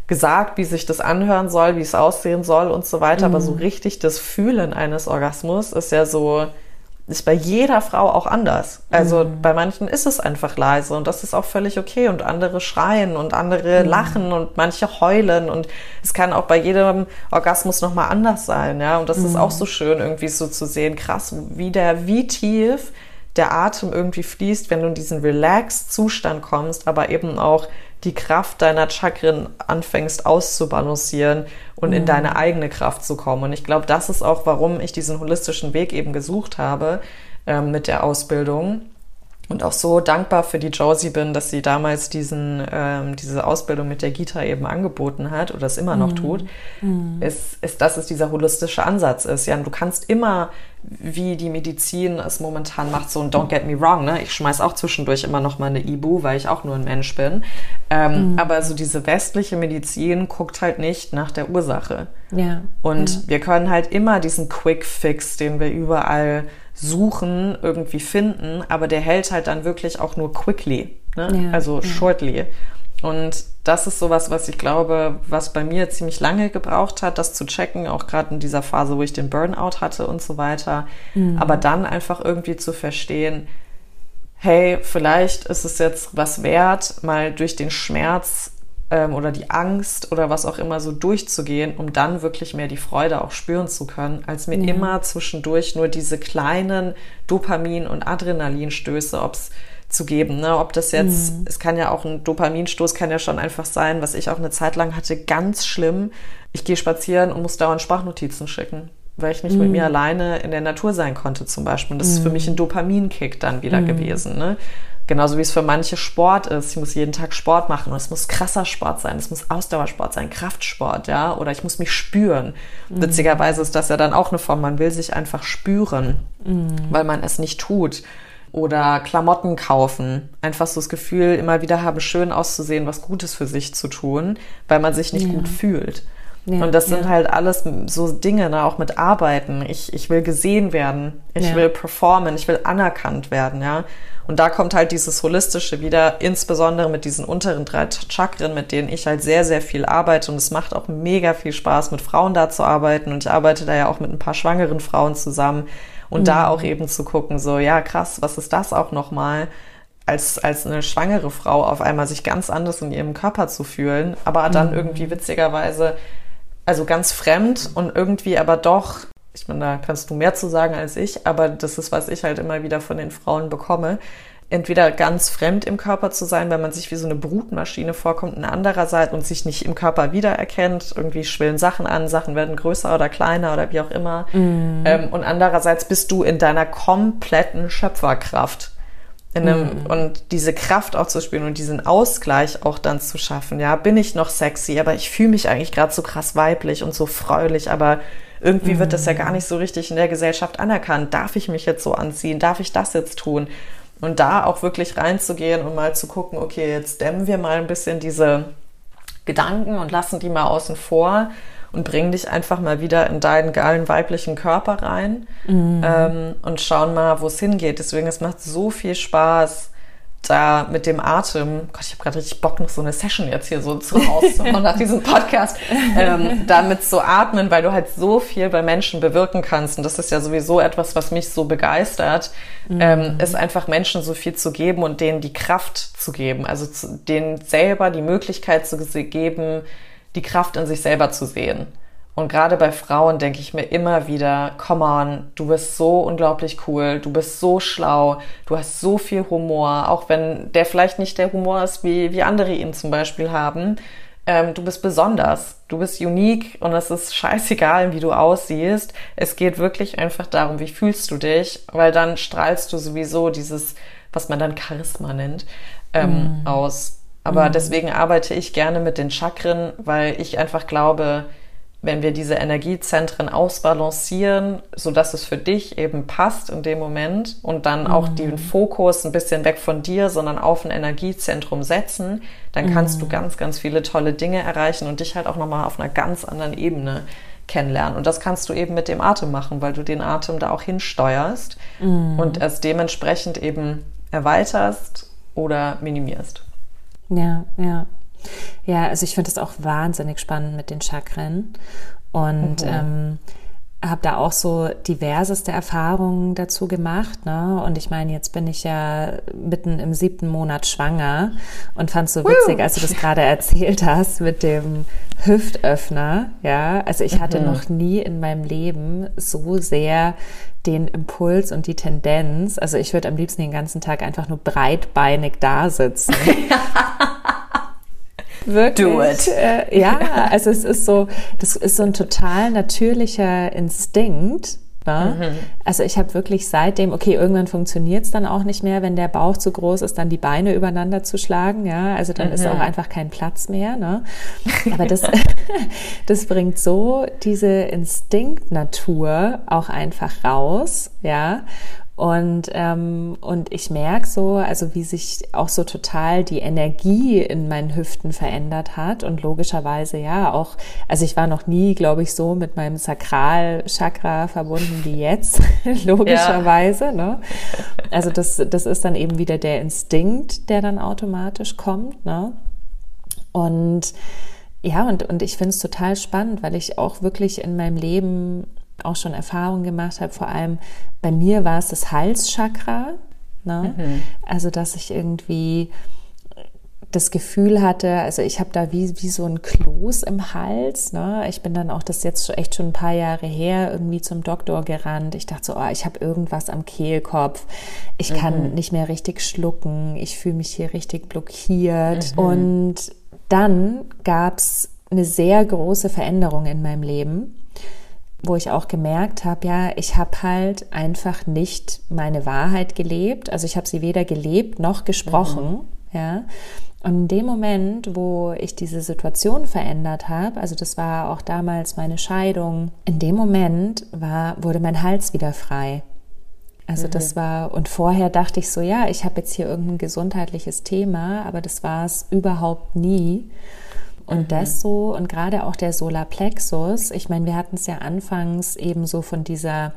gesagt, wie sich das anhören soll, wie es aussehen soll und so weiter. Aber so richtig das Fühlen eines Orgasmus ist ja so, ist bei jeder Frau auch anders. Also bei manchen ist es einfach leise und das ist auch völlig okay und andere schreien und andere lachen und manche heulen und es kann auch bei jedem Orgasmus nochmal anders sein, ja. Und das ist auch so schön irgendwie so zu sehen, krass, wie der, wie tief der Atem irgendwie fließt, wenn du in diesen Relax-Zustand kommst, aber eben auch die Kraft deiner Chakren anfängst auszubalancieren und in deine eigene Kraft zu kommen. Und ich glaube, das ist auch, warum ich diesen holistischen Weg eben gesucht habe ähm, mit der Ausbildung. Und auch so dankbar für die Josie bin, dass sie damals diesen, ähm, diese Ausbildung mit der Gita eben angeboten hat oder es immer noch tut, ist, ist, dass es dieser holistische Ansatz ist. Ja, und du kannst immer, wie die Medizin es momentan macht, so ein Don't get me wrong, ne? Ich schmeiß auch zwischendurch immer noch mal eine Ibu, weil ich auch nur ein Mensch bin. Ähm, Aber so diese westliche Medizin guckt halt nicht nach der Ursache. Ja. Und wir können halt immer diesen Quick Fix, den wir überall suchen, irgendwie finden, aber der hält halt dann wirklich auch nur quickly, ne? Ja, also shortly. Und das ist sowas, was ich glaube, was bei mir ziemlich lange gebraucht hat, das zu checken, auch gerade in dieser Phase, wo ich den Burnout hatte und so weiter. Aber dann einfach irgendwie zu verstehen, hey, vielleicht ist es jetzt was wert, mal durch den Schmerz ähm, oder die Angst oder was auch immer so durchzugehen, um dann wirklich mehr die Freude auch spüren zu können, als mir Ja. immer zwischendurch nur diese kleinen Dopamin- und Adrenalinstöße, ob's zu geben, ne? Ob das jetzt, es kann ja auch ein Dopaminstoß, kann ja schon einfach sein, was ich auch eine Zeit lang hatte, ganz schlimm. Ich gehe spazieren und muss dauernd Sprachnotizen schicken, weil ich nicht mit mir alleine in der Natur sein konnte zum Beispiel. Und das ist für mich ein Dopaminkick dann wieder gewesen, ne? Genauso wie es für manche Sport ist. Ich muss jeden Tag Sport machen und es muss krasser Sport sein, es muss Ausdauersport sein, Kraftsport, ja, oder ich muss mich spüren. Witzigerweise ist das ja dann auch eine Form, man will sich einfach spüren, weil man es nicht tut. Oder Klamotten kaufen. Einfach so das Gefühl, immer wieder haben, schön auszusehen, was Gutes für sich zu tun, weil man sich nicht Ja. gut fühlt. Ja, und das sind ja. halt alles so Dinge, ne, auch mit Arbeiten. Ich, ich will gesehen werden, ich Ja. will performen, ich will anerkannt werden, ja. Und da kommt halt dieses Holistische wieder, insbesondere mit diesen unteren drei Chakren, mit denen ich halt sehr, sehr viel arbeite. Und es macht auch mega viel Spaß, mit Frauen da zu arbeiten. Und ich arbeite da ja auch mit ein paar schwangeren Frauen zusammen. Und da Mhm. auch eben zu gucken, so, ja, krass, was ist das auch nochmal? als, als eine schwangere Frau auf einmal sich ganz anders in ihrem Körper zu fühlen, aber dann irgendwie witzigerweise, also ganz fremd und irgendwie aber doch, ich meine, da kannst du mehr zu sagen als ich, aber das ist, was ich halt immer wieder von den Frauen bekomme, entweder ganz fremd im Körper zu sein, weil man sich wie so eine Brutmaschine vorkommt, und andererseits und sich nicht im Körper wiedererkennt, irgendwie schwillen Sachen an, Sachen werden größer oder kleiner oder wie auch immer. Ähm, und andererseits bist du in deiner kompletten Schöpferkraft. einem, mhm. und diese Kraft auch zu spüren und diesen Ausgleich auch dann zu schaffen. Ja, bin ich noch sexy, aber ich fühle mich eigentlich gerade so krass weiblich und so fröhlich, aber irgendwie mhm. wird das ja gar nicht so richtig in der Gesellschaft anerkannt. Darf ich mich jetzt so anziehen? Darf ich das jetzt tun? Und da auch wirklich reinzugehen und mal zu gucken, okay, jetzt dämmen wir mal ein bisschen diese Gedanken und lassen die mal außen vor und bringen dich einfach mal wieder in deinen geilen weiblichen Körper rein mhm. ähm, und schauen mal, wo es hingeht. Deswegen, es macht so viel Spaß, da mit dem Atem, Gott, ich habe gerade richtig Bock, noch so eine Session jetzt hier so zu rauszumachen nach diesem Podcast, ähm, damit zu atmen, weil du halt so viel bei Menschen bewirken kannst. Und das ist ja sowieso etwas, was mich so begeistert, mhm. ähm, ist einfach Menschen so viel zu geben und denen die Kraft zu geben. Also zu, denen selber die Möglichkeit zu geben, die Kraft in sich selber zu sehen. Und gerade bei Frauen denke ich mir immer wieder, come on, du bist so unglaublich cool, du bist so schlau, du hast so viel Humor, auch wenn der vielleicht nicht der Humor ist, wie, wie andere ihn zum Beispiel haben. Ähm, du bist besonders, du bist unique und es ist scheißegal, wie du aussiehst. Es geht wirklich einfach darum, wie fühlst du dich, weil dann strahlst du sowieso dieses, was man dann Charisma nennt, ähm, mm. aus. Aber mm. deswegen arbeite ich gerne mit den Chakren, weil ich einfach glaube, wenn wir diese Energiezentren ausbalancieren, so dass es für dich eben passt in dem Moment und dann auch mhm. den Fokus ein bisschen weg von dir, sondern auf ein Energiezentrum setzen, dann kannst mhm. du ganz, ganz viele tolle Dinge erreichen und dich halt auch nochmal auf einer ganz anderen Ebene kennenlernen. Und das kannst du eben mit dem Atem machen, weil du den Atem da auch hinsteuerst mhm. und es dementsprechend eben erweiterst oder minimierst. Ja, ja. Ja, also ich finde das auch wahnsinnig spannend mit den Chakren und mhm. ähm, habe da auch so diverseste Erfahrungen dazu gemacht. Ne? Und ich meine, jetzt bin ich ja mitten im siebten Monat schwanger und fand es so witzig, als du das gerade erzählt hast mit dem Hüftöffner. Ja, also ich hatte mhm. noch nie in meinem Leben so sehr den Impuls und die Tendenz. Also ich würde am liebsten den ganzen Tag einfach nur breitbeinig da sitzen. Wirklich. Do it. Äh, ja, also es ist so, das ist so ein total natürlicher Instinkt. Ne? Mhm. Also ich habe wirklich seitdem, okay, irgendwann funktioniert es dann auch nicht mehr, wenn der Bauch zu groß ist, dann die Beine übereinander zu schlagen. Ja, also dann mhm. ist auch einfach kein Platz mehr. Ne? Aber das, das bringt so diese Instinktnatur auch einfach raus. Ja, und, ähm, und ich merke so, also wie sich auch so total die Energie in meinen Hüften verändert hat. Und logischerweise ja auch, also ich war noch nie, glaube ich, so mit meinem Sakralchakra verbunden wie jetzt, logischerweise. Ja. Ne? Also das, das ist dann eben wieder der Instinkt, der dann automatisch kommt. Ne? Und ja, und, und ich finde es total spannend, weil ich auch wirklich in meinem Leben auch schon Erfahrungen gemacht habe. Vor allem bei mir war es das Halschakra. Ne? Mhm. Also, dass ich irgendwie das Gefühl hatte, also ich habe da wie, wie so ein Kloß im Hals. Ne? Ich bin dann auch das jetzt echt schon ein paar Jahre her irgendwie zum Doktor gerannt. Ich dachte so, oh, ich habe irgendwas am Kehlkopf. Ich kann mhm. nicht mehr richtig schlucken. Ich fühle mich hier richtig blockiert. Mhm. Und dann gab es eine sehr große Veränderung in meinem Leben wo ich auch gemerkt habe, ja, ich habe halt einfach nicht meine Wahrheit gelebt. Also ich habe sie weder gelebt noch gesprochen, mhm. ja. Und in dem Moment, wo ich diese Situation verändert habe, also das war auch damals meine Scheidung, in dem Moment war, wurde mein Hals wieder frei. Also mhm. das war, und vorher dachte ich so, ja, ich habe jetzt hier irgendein gesundheitliches Thema, aber das war es überhaupt nie. Und mhm. das so, und gerade auch der Solarplexus, ich meine, wir hatten es ja anfangs eben so von dieser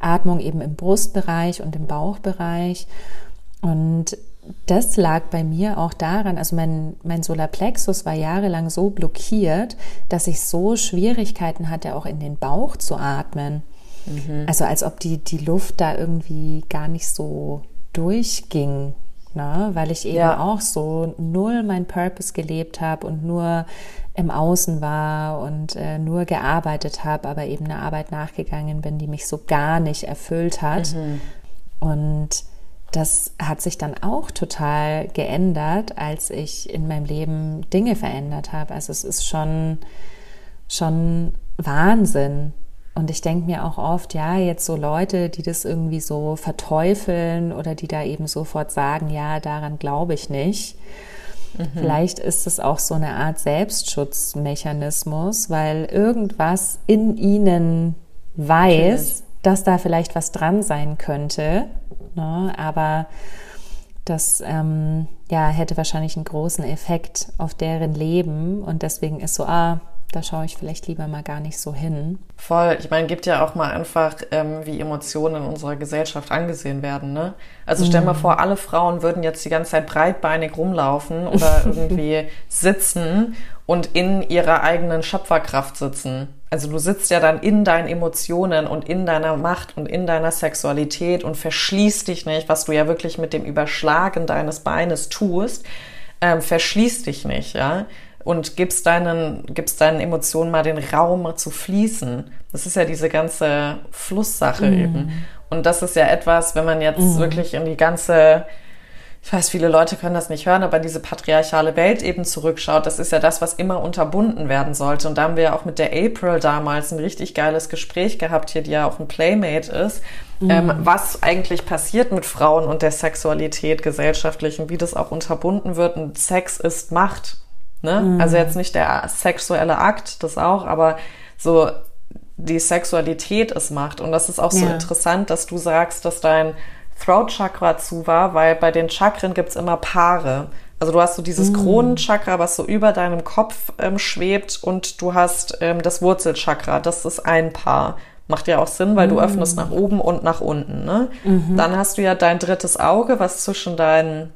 Atmung eben im Brustbereich und im Bauchbereich. Und das lag bei mir auch daran, also mein, mein Solarplexus war jahrelang so blockiert, dass ich so Schwierigkeiten hatte, auch in den Bauch zu atmen. Mhm. Also als ob die, die Luft da irgendwie gar nicht so durchging ne? weil ich eben ja. auch so null mein Purpose gelebt habe und nur im Außen war und äh, nur gearbeitet habe, aber eben eine Arbeit nachgegangen bin, die mich so gar nicht erfüllt hat. Mhm. Und das hat sich dann auch total geändert, als ich in meinem Leben Dinge verändert habe. Also es ist schon, schon Wahnsinn, Und ich denke mir auch oft, ja, jetzt so Leute, die das irgendwie so verteufeln oder die da eben sofort sagen, ja, daran glaube ich nicht. Mhm. Vielleicht ist es auch so eine Art Selbstschutzmechanismus, weil irgendwas in ihnen weiß, Natürlich. dass da vielleicht was dran sein könnte. Ne? Aber das ähm, ja, hätte wahrscheinlich einen großen Effekt auf deren Leben. Und deswegen ist so, ah, da schaue ich vielleicht lieber mal gar nicht so hin. Voll. Ich meine, gibt ja auch mal einfach, ähm, wie Emotionen in unserer Gesellschaft angesehen werden. Ne? Also stell mm. mal vor, alle Frauen würden jetzt die ganze Zeit breitbeinig rumlaufen oder irgendwie sitzen und in ihrer eigenen Schöpferkraft sitzen. Also du sitzt ja dann in deinen Emotionen und in deiner Macht und in deiner Sexualität und verschließt dich nicht, was du ja wirklich mit dem Überschlagen deines Beines tust, ähm, verschließt dich nicht, ja und gibst deinen, gibst deinen Emotionen mal den Raum zu fließen. Das ist ja diese ganze Flusssache mm. eben. Und das ist ja etwas, wenn man jetzt mm. wirklich in die ganze, ich weiß, viele Leute können das nicht hören, aber diese patriarchale Welt eben zurückschaut, das ist ja das, was immer unterbunden werden sollte. Und da haben wir ja auch mit der April damals ein richtig geiles Gespräch gehabt hier, die ja auch ein Playmate ist, mm. ähm, was eigentlich passiert mit Frauen und der Sexualität gesellschaftlich und wie das auch unterbunden wird. Und Sex ist Macht. Ne? Mhm. Also jetzt nicht der sexuelle Akt, das auch, aber so die Sexualität es macht. Und das ist auch so ja. interessant, dass du sagst, dass dein Throat Chakra zu war, weil bei den Chakren gibt's immer Paare. Also du hast so dieses mm. Kronenchakra, was so über deinem Kopf ähm, schwebt und du hast ähm, das Wurzelchakra, das ist ein Paar. Macht ja auch Sinn, weil mm. du öffnest nach oben und nach unten. Ne? Mm Dann hast du ja dein drittes Auge, was zwischen deinen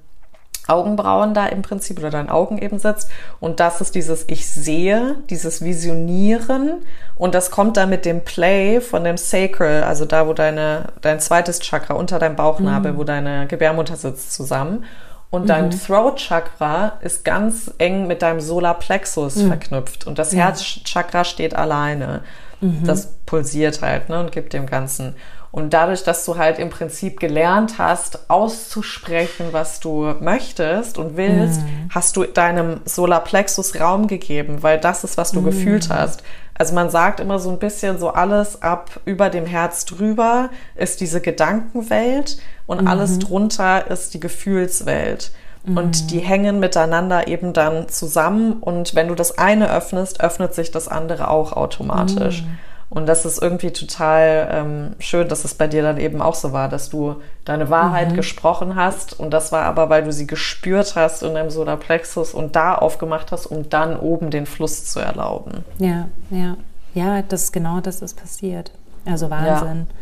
Augenbrauen da im Prinzip oder deinen Augen eben sitzt. Und das ist dieses Ich sehe, dieses Visionieren. Und das kommt dann mit dem Play von dem Sacral, also da, wo deine, dein zweites Chakra unter deinem Bauchnabel, mhm. wo deine Gebärmutter sitzt, zusammen. Und dein mhm. Throat Chakra ist ganz eng mit deinem Solarplexus mhm. verknüpft. Und das ja. Herzchakra steht alleine. Mhm. Das pulsiert halt, ne, und gibt dem Ganzen. Und dadurch, dass du halt im Prinzip gelernt hast, auszusprechen, was du möchtest und willst, mm. hast du deinem Solarplexus Raum gegeben, weil das ist, was du mm. gefühlt hast. Also man sagt immer so ein bisschen so alles ab über dem Herz drüber ist diese Gedankenwelt und mm alles drunter ist die Gefühlswelt. Und mhm. die hängen miteinander eben dann zusammen und wenn du das eine öffnest, öffnet sich das andere auch automatisch. Mhm. Und das ist irgendwie total ähm, schön, dass es bei dir dann eben auch so war, dass du deine Wahrheit mhm. gesprochen hast und das war aber, weil du sie gespürt hast in deinem Solarplexus und da aufgemacht hast, um dann oben den Fluss zu erlauben. Ja, ja. Ja, das genau das ist passiert. Also Wahnsinn. Ja.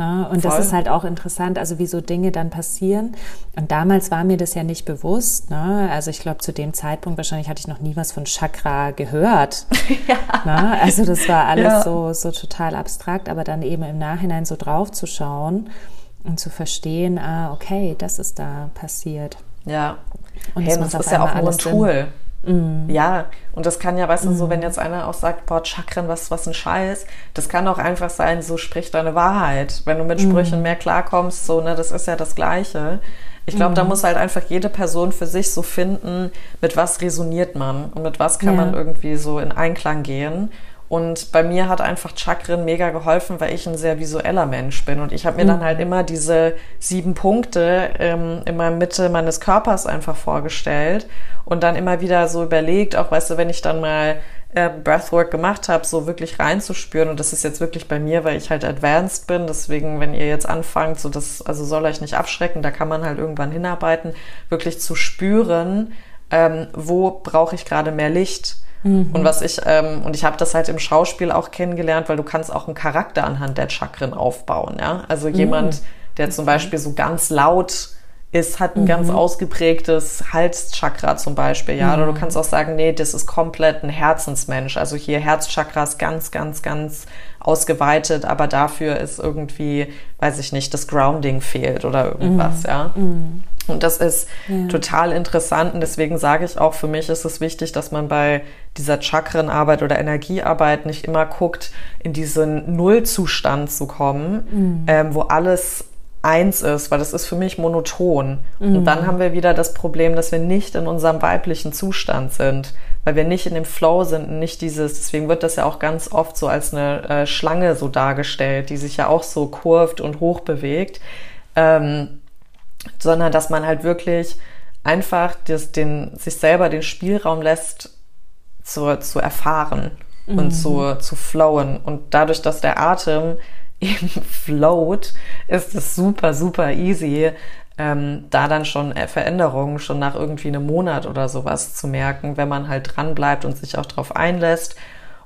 Ne? Und Voll. das ist halt auch interessant, also wie so Dinge dann passieren. Und damals war mir das ja nicht bewusst. Ne? Also ich glaube, zu dem Zeitpunkt wahrscheinlich hatte ich noch nie was von Chakra gehört. ja. Ne? Also das war alles ja. so, so total abstrakt, aber dann eben im Nachhinein so drauf zu schauen und zu verstehen, ah, okay, das ist da passiert. Ja. Und hey, das, das ist ja auch nur ein Tool. Sinn. Mhm. Ja, und das kann ja, weißt du, so, wenn mhm. jetzt einer auch sagt, boah, Chakren, was, was ein Scheiß, das kann auch einfach sein, so sprich deine Wahrheit. Wenn du mit Sprüchen mhm. mehr klarkommst, so, ne, das ist ja das Gleiche. Ich glaube, mhm. da muss halt einfach jede Person für sich so finden, mit was resoniert man und mit was kann ja. man irgendwie so in Einklang gehen. Und bei mir hat einfach Chakren mega geholfen, weil ich ein sehr visueller Mensch bin. Und ich habe mir mhm. dann halt immer diese sieben Punkte ähm, in meiner Mitte meines Körpers einfach vorgestellt und dann immer wieder so überlegt, auch weißt du, wenn ich dann mal äh, Breathwork gemacht habe, so wirklich reinzuspüren. Und das ist jetzt wirklich bei mir, weil ich halt advanced bin. Deswegen, wenn ihr jetzt anfangt, so das, also soll euch nicht abschrecken, da kann man halt irgendwann hinarbeiten, wirklich zu spüren, ähm, wo brauche ich gerade mehr Licht Mhm. Und was ich, ähm, und ich habe das halt im Schauspiel auch kennengelernt, weil du kannst auch einen Charakter anhand der Chakren aufbauen, ja. Also jemand, mhm. der zum Beispiel so ganz laut ist, hat ein mhm. ganz ausgeprägtes Halschakra zum Beispiel, ja. Oder du mhm. kannst auch sagen, nee, das ist komplett ein Herzensmensch. Also hier Herzchakra ist ganz, ganz, ganz ausgeweitet, aber dafür ist irgendwie, weiß ich nicht, das Grounding fehlt oder irgendwas, mhm. ja. Mhm. Und das ist ja. total interessant und deswegen sage ich auch, für mich ist es wichtig, dass man bei dieser Chakrenarbeit oder Energiearbeit nicht immer guckt, in diesen Nullzustand zu kommen, mhm. ähm, wo alles eins ist, weil das ist für mich monoton. Mhm. Und dann haben wir wieder das Problem, dass wir nicht in unserem weiblichen Zustand sind, weil wir nicht in dem Flow sind und nicht dieses, deswegen wird das ja auch ganz oft so als eine äh, Schlange so dargestellt, die sich ja auch so kurvt und hoch bewegt, ähm, sondern dass man halt wirklich einfach das, den, sich selber den Spielraum lässt, zu, zu erfahren und Mhm. zu, zu flowen. Und dadurch, dass der Atem eben float, ist es super, super easy, ähm, da dann schon äh, Veränderungen schon nach irgendwie einem Monat oder sowas zu merken, wenn man halt dran bleibt und sich auch darauf einlässt.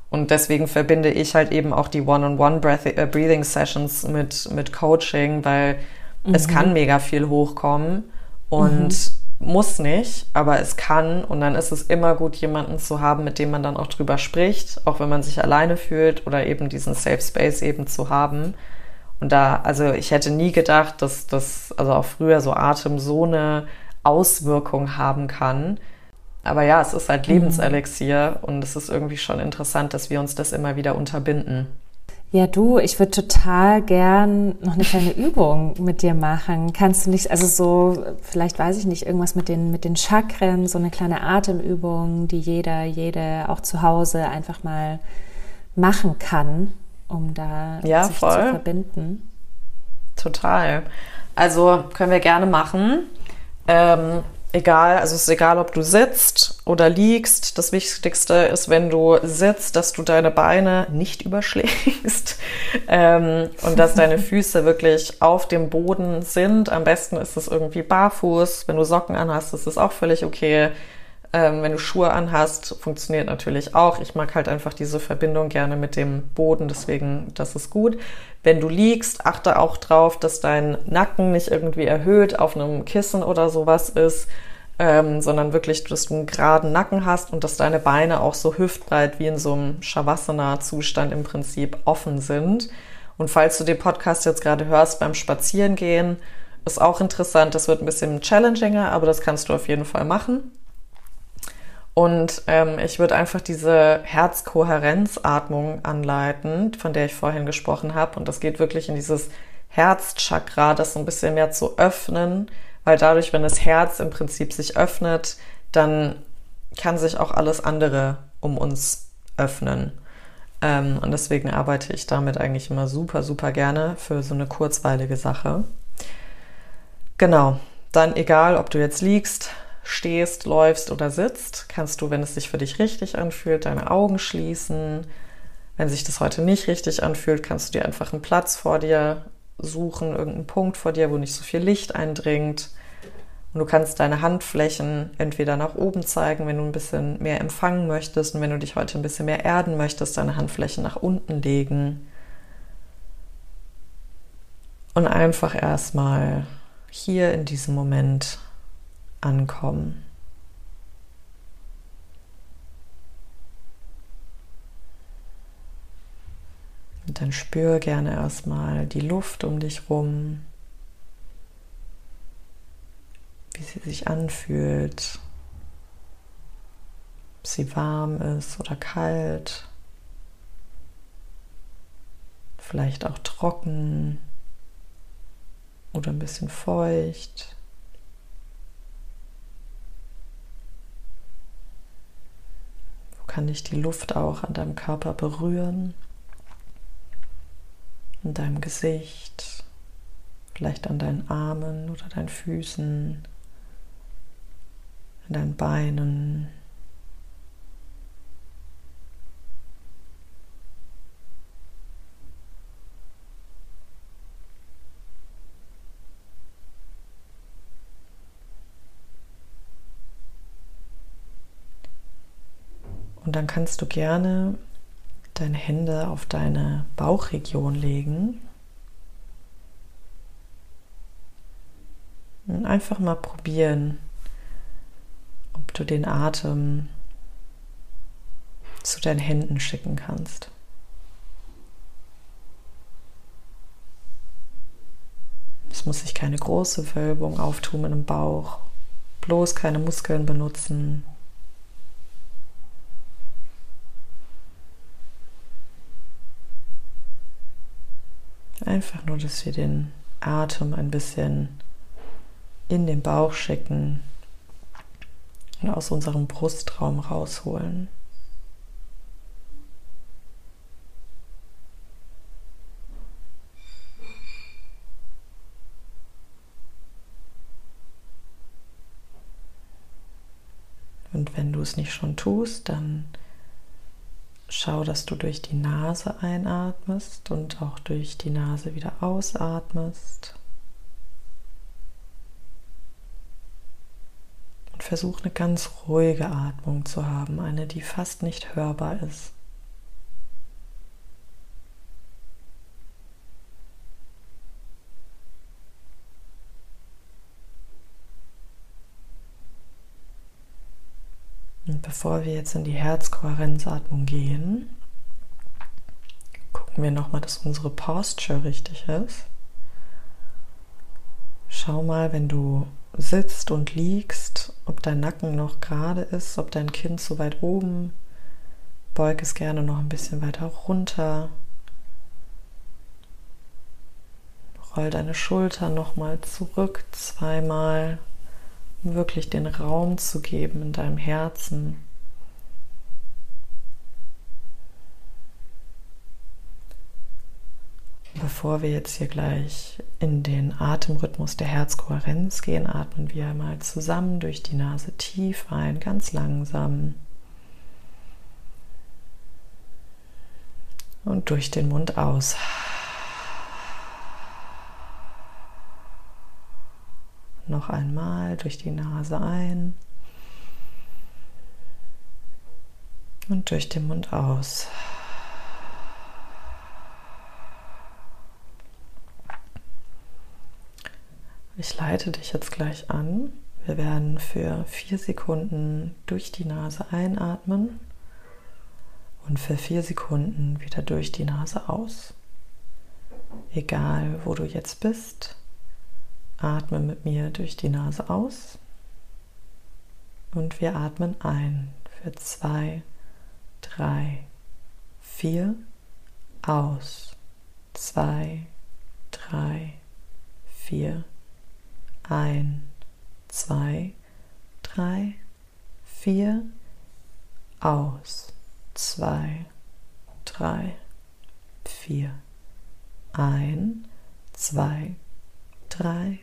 Und deswegen verbinde ich halt eben auch die One-on-One-Breathing-Sessions mit, mit Coaching, weil es kann mega viel hochkommen und muss nicht, aber es kann. Und dann ist es immer gut, jemanden zu haben, mit dem man dann auch drüber spricht, auch wenn man sich alleine fühlt oder eben diesen Safe Space eben zu haben. Und da, also ich hätte nie gedacht, dass das, also auch früher so Atem so eine Auswirkung haben kann. Aber ja, es ist halt Lebenselixier und es ist irgendwie schon interessant, dass wir uns das immer wieder unterbinden. Ja, du, ich würde total gern noch eine kleine Übung mit dir machen. Kannst du nicht, also so, vielleicht weiß ich nicht, irgendwas mit den, mit den Chakren, so eine kleine Atemübung, die jeder, jede auch zu Hause einfach mal machen kann, um da Ja, sich voll. zu verbinden. Total. Also können wir gerne machen. Ähm, egal, also es ist egal, ob du sitzt oder liegst. Das Wichtigste ist, wenn du sitzt, dass du deine Beine nicht überschlägst ähm, und dass deine Füße wirklich auf dem Boden sind. Am besten ist es irgendwie barfuß. Wenn du Socken anhast, ist es auch völlig okay. Ähm, wenn du Schuhe anhast, funktioniert natürlich auch. Ich mag halt einfach diese Verbindung gerne mit dem Boden, deswegen das ist gut. Wenn du liegst, achte auch drauf, dass dein Nacken nicht irgendwie erhöht auf einem Kissen oder sowas ist, ähm, sondern wirklich, dass du einen geraden Nacken hast und dass deine Beine auch so hüftbreit wie in so einem Shavasana-Zustand im Prinzip offen sind. Und falls du den Podcast jetzt gerade hörst beim Spazierengehen, ist auch interessant. Das wird ein bisschen challenginger, aber das kannst du auf jeden Fall machen. Und ähm, ich würde einfach diese Herzkohärenzatmung anleiten, von der ich vorhin gesprochen habe. Und das geht wirklich in dieses Herzchakra, das so ein bisschen mehr zu öffnen, weil dadurch, wenn das Herz im Prinzip sich öffnet, dann kann sich auch alles andere um uns öffnen. Ähm, und deswegen arbeite ich damit eigentlich immer super, super gerne für so eine kurzweilige Sache. Genau, dann egal, ob du jetzt liegst, stehst, läufst oder sitzt, kannst du, wenn es sich für dich richtig anfühlt, deine Augen schließen. Wenn sich das heute nicht richtig anfühlt, kannst du dir einfach einen Platz vor dir suchen, irgendeinen Punkt vor dir, wo nicht so viel Licht eindringt. Und du kannst deine Handflächen entweder nach oben zeigen, wenn du ein bisschen mehr empfangen möchtest und wenn du dich heute ein bisschen mehr erden möchtest, deine Handflächen nach unten legen. Und einfach erstmal hier in diesem Moment ankommen. Und dann spür gerne erstmal die Luft um dich rum, wie sie sich anfühlt, ob sie warm ist oder kalt, vielleicht auch trocken oder ein bisschen feucht. Kann dich die Luft auch an deinem Körper berühren? In deinem Gesicht, vielleicht an deinen Armen oder deinen Füßen, an deinen Beinen. Dann kannst du gerne deine Hände auf deine Bauchregion legen. Und einfach mal probieren, ob du den Atem zu deinen Händen schicken kannst. Es muss sich keine große Wölbung auftun im Bauch, bloß keine Muskeln benutzen. Einfach nur, dass wir den Atem ein bisschen in den Bauch schicken und aus unserem Brustraum rausholen. Und wenn du es nicht schon tust, dann schau, dass du durch die Nase einatmest und auch durch die Nase wieder ausatmest. Und versuch eine ganz ruhige Atmung zu haben, eine, die fast nicht hörbar ist. Und bevor wir jetzt in die Herzkohärenzatmung gehen, gucken wir nochmal, dass unsere Posture richtig ist. Schau mal, wenn du sitzt und liegst, ob dein Nacken noch gerade ist, ob dein Kinn zu weit oben. Beug es gerne noch ein bisschen weiter runter. Roll deine Schultern nochmal zurück zweimal um wirklich den Raum zu geben in deinem Herzen. Bevor wir jetzt hier gleich in den Atemrhythmus der Herzkohärenz gehen, atmen wir einmal zusammen durch die Nase tief ein, ganz langsam. Und durch den Mund aus. Noch einmal durch die Nase ein und durch den Mund aus. Ich leite dich jetzt gleich an. Wir werden für vier Sekunden durch die Nase einatmen und für vier Sekunden wieder durch die Nase aus. Egal, wo du jetzt bist, Atme mit mir durch die Nase aus und wir atmen ein für zwei, drei, vier, aus, zwei, drei, vier, ein, zwei, drei, vier, aus, zwei, drei, vier, ein, zwei, drei,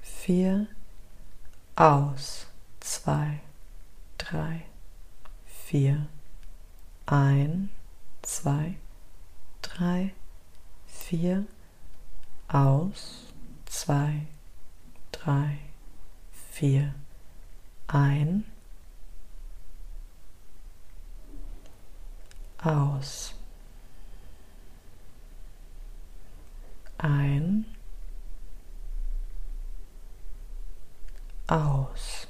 vier, aus, zwei, drei, vier, ein, zwei, drei, vier, aus, zwei, drei, vier, ein, aus, ein, aus.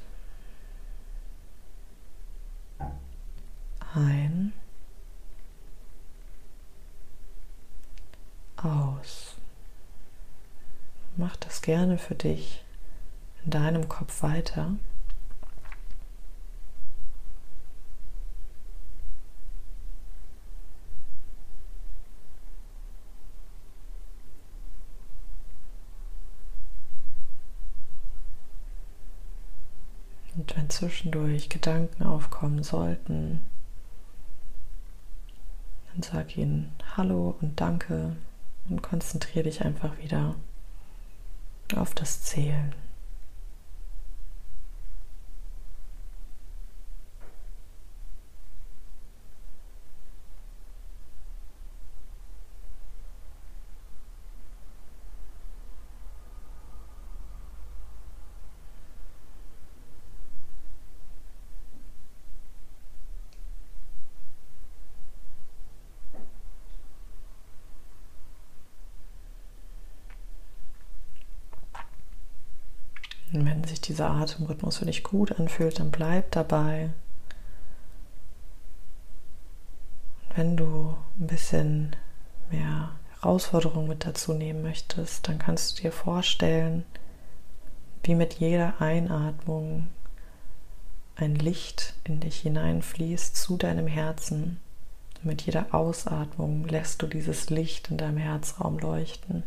Ein. Aus. Mach das gerne für dich in deinem Kopf weiter. Und wenn zwischendurch Gedanken aufkommen sollten, dann sag ihnen Hallo und Danke und konzentriere dich einfach wieder auf das Zählen. Und wenn sich dieser Atemrhythmus für dich gut anfühlt, dann bleib dabei. Wenn du ein bisschen mehr Herausforderung mit dazu nehmen möchtest, dann kannst du dir vorstellen, wie mit jeder Einatmung ein Licht in dich hineinfließt zu deinem Herzen. Mit jeder Ausatmung lässt du dieses Licht in deinem Herzraum leuchten.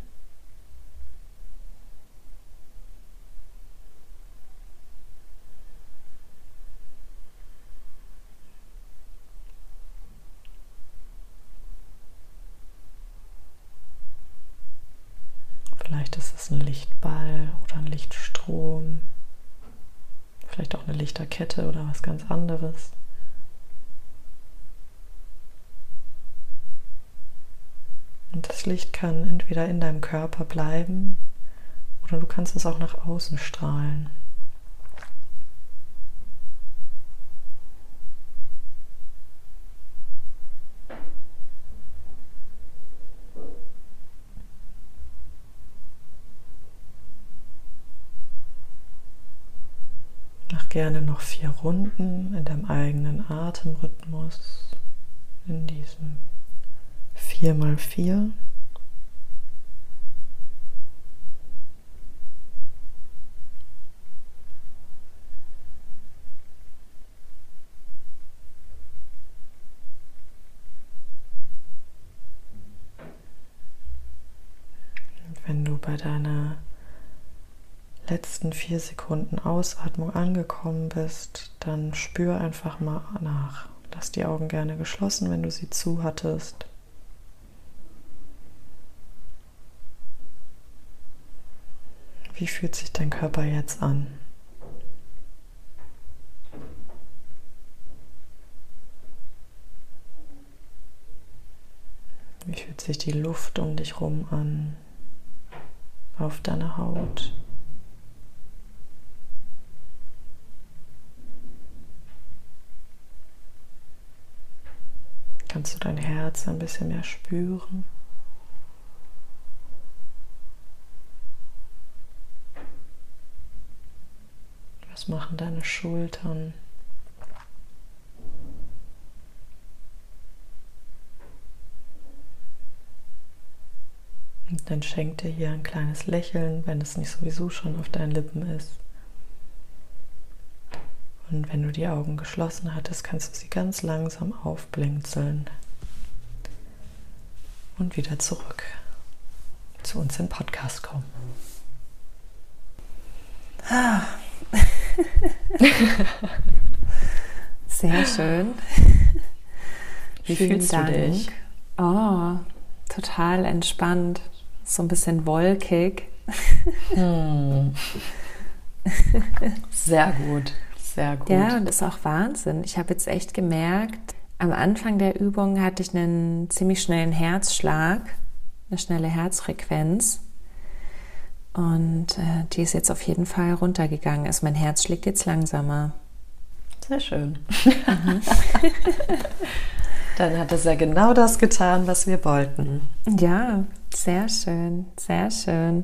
Vielleicht ist es ein Lichtball oder ein Lichtstrom. Vielleicht Lichterkette oder was ganz anderes. Und das Licht kann entweder in deinem Körper bleiben oder du kannst es auch nach außen strahlen. Gerne noch vier Runden in deinem eigenen Atemrhythmus, in diesem 4 mal 4. wenn du bei deiner letzten vier Sekunden Ausatmung angekommen bist, dann spür einfach mal nach. Lass die Augen gerne geschlossen, wenn du sie zu hattest. Wie fühlt sich dein Körper jetzt an? Wie fühlt sich die Luft um dich rum an? Auf deiner Haut? Kannst du dein Herz ein bisschen mehr spüren? Was machen deine Schultern? Und dann schenk dir hier ein kleines Lächeln, wenn es nicht sowieso schon auf deinen Lippen ist. Und wenn du die Augen geschlossen hattest, kannst du sie ganz langsam aufblinzeln. Und wieder zurück zu uns im Podcast kommen. Ah. Sehr schön. Wie Vielen fühlst Dank. du dich? Oh, total entspannt. So ein bisschen wolkig. Hm. Sehr gut. Sehr gut. Ja, und das ist auch Wahnsinn. Ich habe jetzt echt gemerkt, am Anfang der Übung hatte ich einen ziemlich schnellen Herzschlag, eine schnelle Herzfrequenz. Und äh, die ist jetzt auf jeden Fall runtergegangen. Also mein Herz schlägt jetzt langsamer. Sehr schön. Mhm. Dann hat es ja genau das getan, was wir wollten. Ja, sehr schön, sehr schön.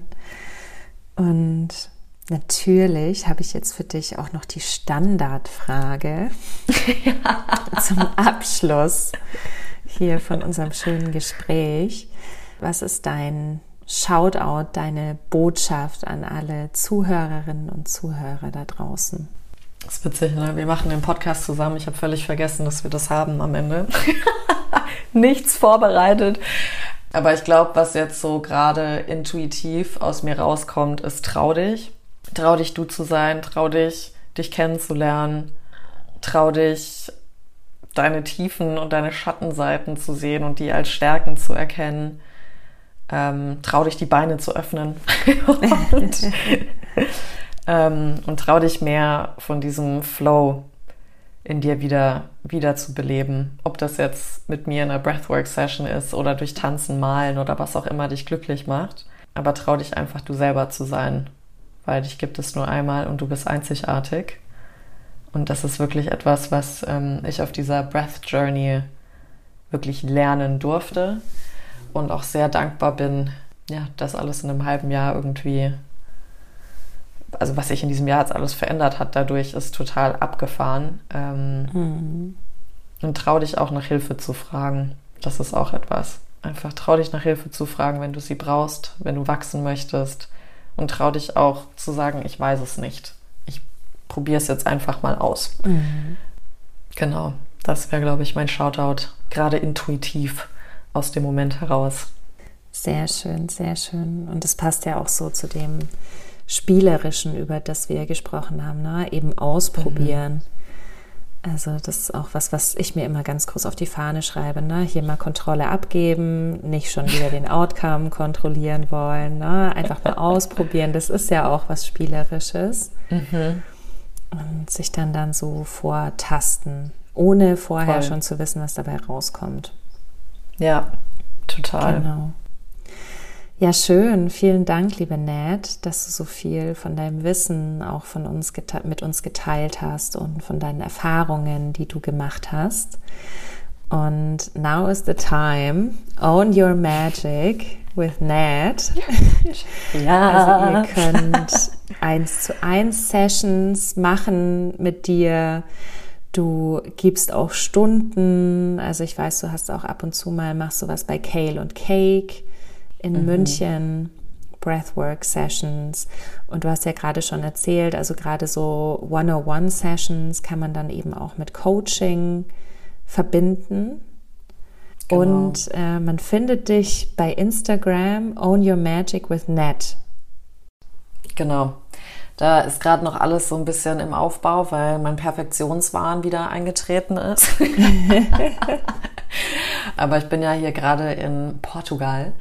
Und natürlich habe ich jetzt für dich auch noch die Standardfrage ja. zum Abschluss hier von unserem schönen Gespräch. Was ist dein Shoutout, deine Botschaft an alle Zuhörerinnen und Zuhörer da draußen? Das ist witzig, ne? Wir machen den Podcast zusammen. Ich habe völlig vergessen, dass wir das haben am Ende. Nichts vorbereitet. Aber ich glaube, was jetzt so gerade intuitiv aus mir rauskommt, ist trau dich. Trau dich, du zu sein. Trau dich, dich kennenzulernen. Trau dich, deine Tiefen und deine Schattenseiten zu sehen und die als Stärken zu erkennen ähm, trau dich die Beine zu öffnen und, ähm, und trau dich mehr von diesem Flow in dir wieder, wieder zu beleben. Ob das jetzt mit mir in einer Breathwork-Session ist oder durch Tanzen, Malen oder was auch immer dich glücklich macht. Aber trau dich einfach, du selber zu sein, weil dich gibt es nur einmal und du bist einzigartig. Und das ist wirklich etwas, was ähm, ich auf dieser Breath Journey wirklich lernen durfte und auch sehr dankbar bin, ja, das alles in einem halben Jahr irgendwie, also was sich in diesem Jahr jetzt alles verändert hat, dadurch ist total abgefahren. Ähm, mhm. Und trau dich auch nach Hilfe zu fragen. Das ist auch etwas. Einfach trau dich nach Hilfe zu fragen, wenn du sie brauchst, wenn du wachsen möchtest. Und trau dich auch zu sagen, ich weiß es nicht. Ich probiere es jetzt einfach mal aus. Mhm. Genau, das wäre, glaube ich, mein Shoutout, gerade intuitiv aus dem Moment heraus. Sehr schön, sehr schön. Und es passt ja auch so zu dem Spielerischen, über das wir gesprochen haben, ne? eben ausprobieren. Also das ist auch was, was ich mir immer ganz groß auf die Fahne schreibe. Ne? Hier mal Kontrolle abgeben, nicht schon wieder den Outcome kontrollieren wollen. Ne? Einfach mal ausprobieren. Das ist ja auch was Spielerisches. Mhm. Und sich dann dann so vortasten, ohne vorher Voll. schon zu wissen, was dabei rauskommt. Ja, total. Genau. Ja, schön. Vielen Dank, liebe Nat, dass du so viel von deinem Wissen auch von uns mit uns geteilt hast und von deinen Erfahrungen, die du gemacht hast. Und now is the time. Own your magic with Nat. Ja. Also ihr könnt eins zu eins Sessions machen mit dir. Du gibst auch Stunden. Also ich weiß, du hast auch ab und zu mal machst du was bei Kale und Cake in mhm. München Breathwork Sessions und du hast ja gerade schon erzählt, also gerade so One-on-One Sessions kann man dann eben auch mit Coaching verbinden. Genau. Und äh, man findet dich bei Instagram Own Your Magic with Net. Genau. Da ist gerade noch alles so ein bisschen im Aufbau, weil mein Perfektionswahn wieder eingetreten ist. Aber ich bin ja hier gerade in Portugal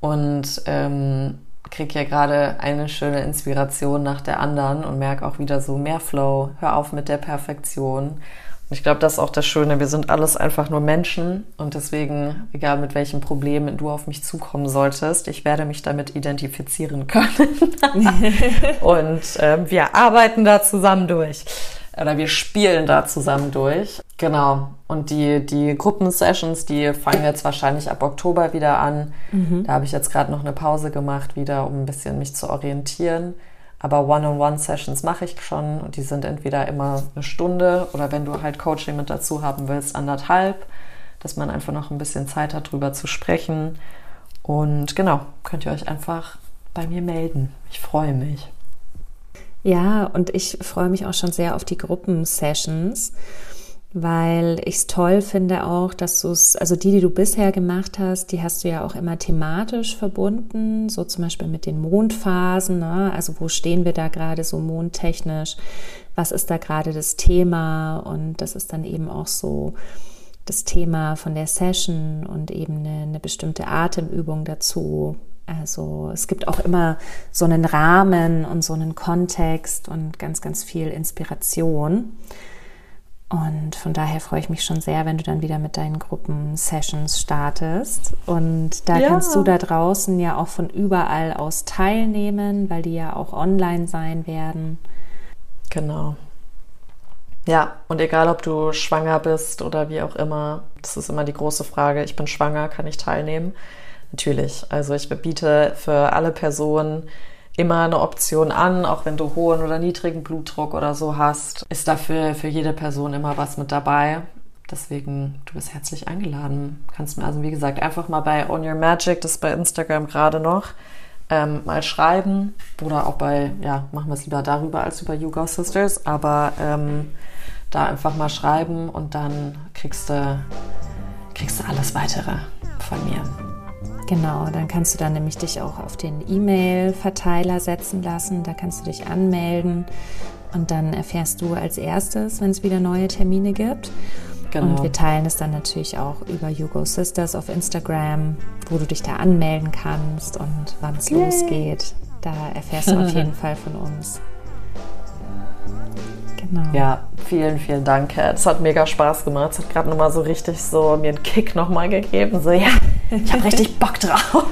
und ähm, kriege ja gerade eine schöne Inspiration nach der anderen und merke auch wieder so mehr Flow. Hör auf mit der Perfektion. Und ich glaube, das ist auch das Schöne. Wir sind alles einfach nur Menschen und deswegen, egal mit welchen Problemen du auf mich zukommen solltest, ich werde mich damit identifizieren können. und äh, wir arbeiten da zusammen durch oder wir spielen da zusammen durch. Genau. Und die, die Gruppensessions, die fangen jetzt wahrscheinlich ab Oktober wieder an. Mhm. Da habe ich jetzt gerade noch eine Pause gemacht, wieder, um ein bisschen mich zu orientieren. Aber One-on-One-Sessions mache ich schon und die sind entweder immer eine Stunde oder wenn du halt Coaching mit dazu haben willst, anderthalb, dass man einfach noch ein bisschen Zeit hat, drüber zu sprechen. Und genau, könnt ihr euch einfach bei mir melden. Ich freue mich. Ja, und ich freue mich auch schon sehr auf die Gruppensessions, weil ich es toll finde auch, dass du es, also die, die du bisher gemacht hast, die hast du ja auch immer thematisch verbunden, so zum Beispiel mit den Mondphasen, ne? also wo stehen wir da gerade so mondtechnisch, was ist da gerade das Thema und das ist dann eben auch so das Thema von der Session und eben eine, eine bestimmte Atemübung dazu. Also es gibt auch immer so einen Rahmen und so einen Kontext und ganz, ganz viel Inspiration. Und von daher freue ich mich schon sehr, wenn du dann wieder mit deinen Gruppen-Sessions startest. Und da ja. kannst du da draußen ja auch von überall aus teilnehmen, weil die ja auch online sein werden. Genau. Ja, und egal ob du schwanger bist oder wie auch immer, das ist immer die große Frage. Ich bin schwanger, kann ich teilnehmen? Natürlich. Also ich biete für alle Personen immer eine Option an, auch wenn du hohen oder niedrigen Blutdruck oder so hast, ist dafür für jede Person immer was mit dabei. Deswegen, du bist herzlich eingeladen. Kannst mir also, wie gesagt, einfach mal bei On Your Magic, das ist bei Instagram gerade noch, ähm, mal schreiben. Oder auch bei, ja, machen wir es lieber darüber als über You Go Sisters, aber ähm, da einfach mal schreiben und dann kriegst du, kriegst du alles weitere von mir. Genau, dann kannst du dann nämlich dich auch auf den E-Mail-Verteiler setzen lassen. Da kannst du dich anmelden und dann erfährst du als erstes, wenn es wieder neue Termine gibt. Genau. Und wir teilen es dann natürlich auch über Hugo Sisters auf Instagram, wo du dich da anmelden kannst und wann es losgeht. Da erfährst du auf jeden Fall von uns. Genau. Ja, vielen, vielen Dank. Es hat mega Spaß gemacht. Es hat gerade nochmal so richtig so mir einen Kick nochmal gegeben. So, ja, ich habe richtig Bock drauf.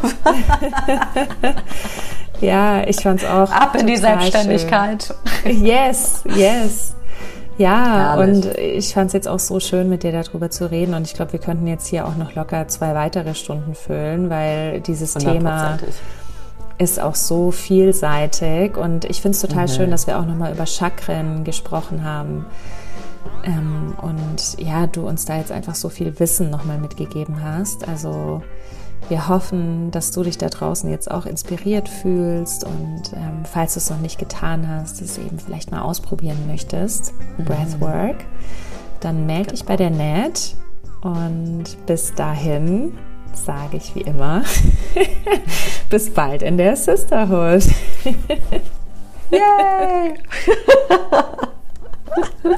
ja, ich fand es auch. Ab in die Selbstständigkeit. Schön. Yes, yes. Ja, Herrlich. und ich fand es jetzt auch so schön, mit dir darüber zu reden. Und ich glaube, wir könnten jetzt hier auch noch locker zwei weitere Stunden füllen, weil dieses Thema ist auch so vielseitig und ich finde es total mhm. schön, dass wir auch nochmal über Chakren gesprochen haben. Ähm, und ja, du uns da jetzt einfach so viel Wissen nochmal mitgegeben hast. Also wir hoffen, dass du dich da draußen jetzt auch inspiriert fühlst und ähm, falls du es noch nicht getan hast, es eben vielleicht mal ausprobieren möchtest, mhm. Breathwork, dann melde dich bei der NET und bis dahin sage ich wie immer, bis bald in der Sisterhood. Yay!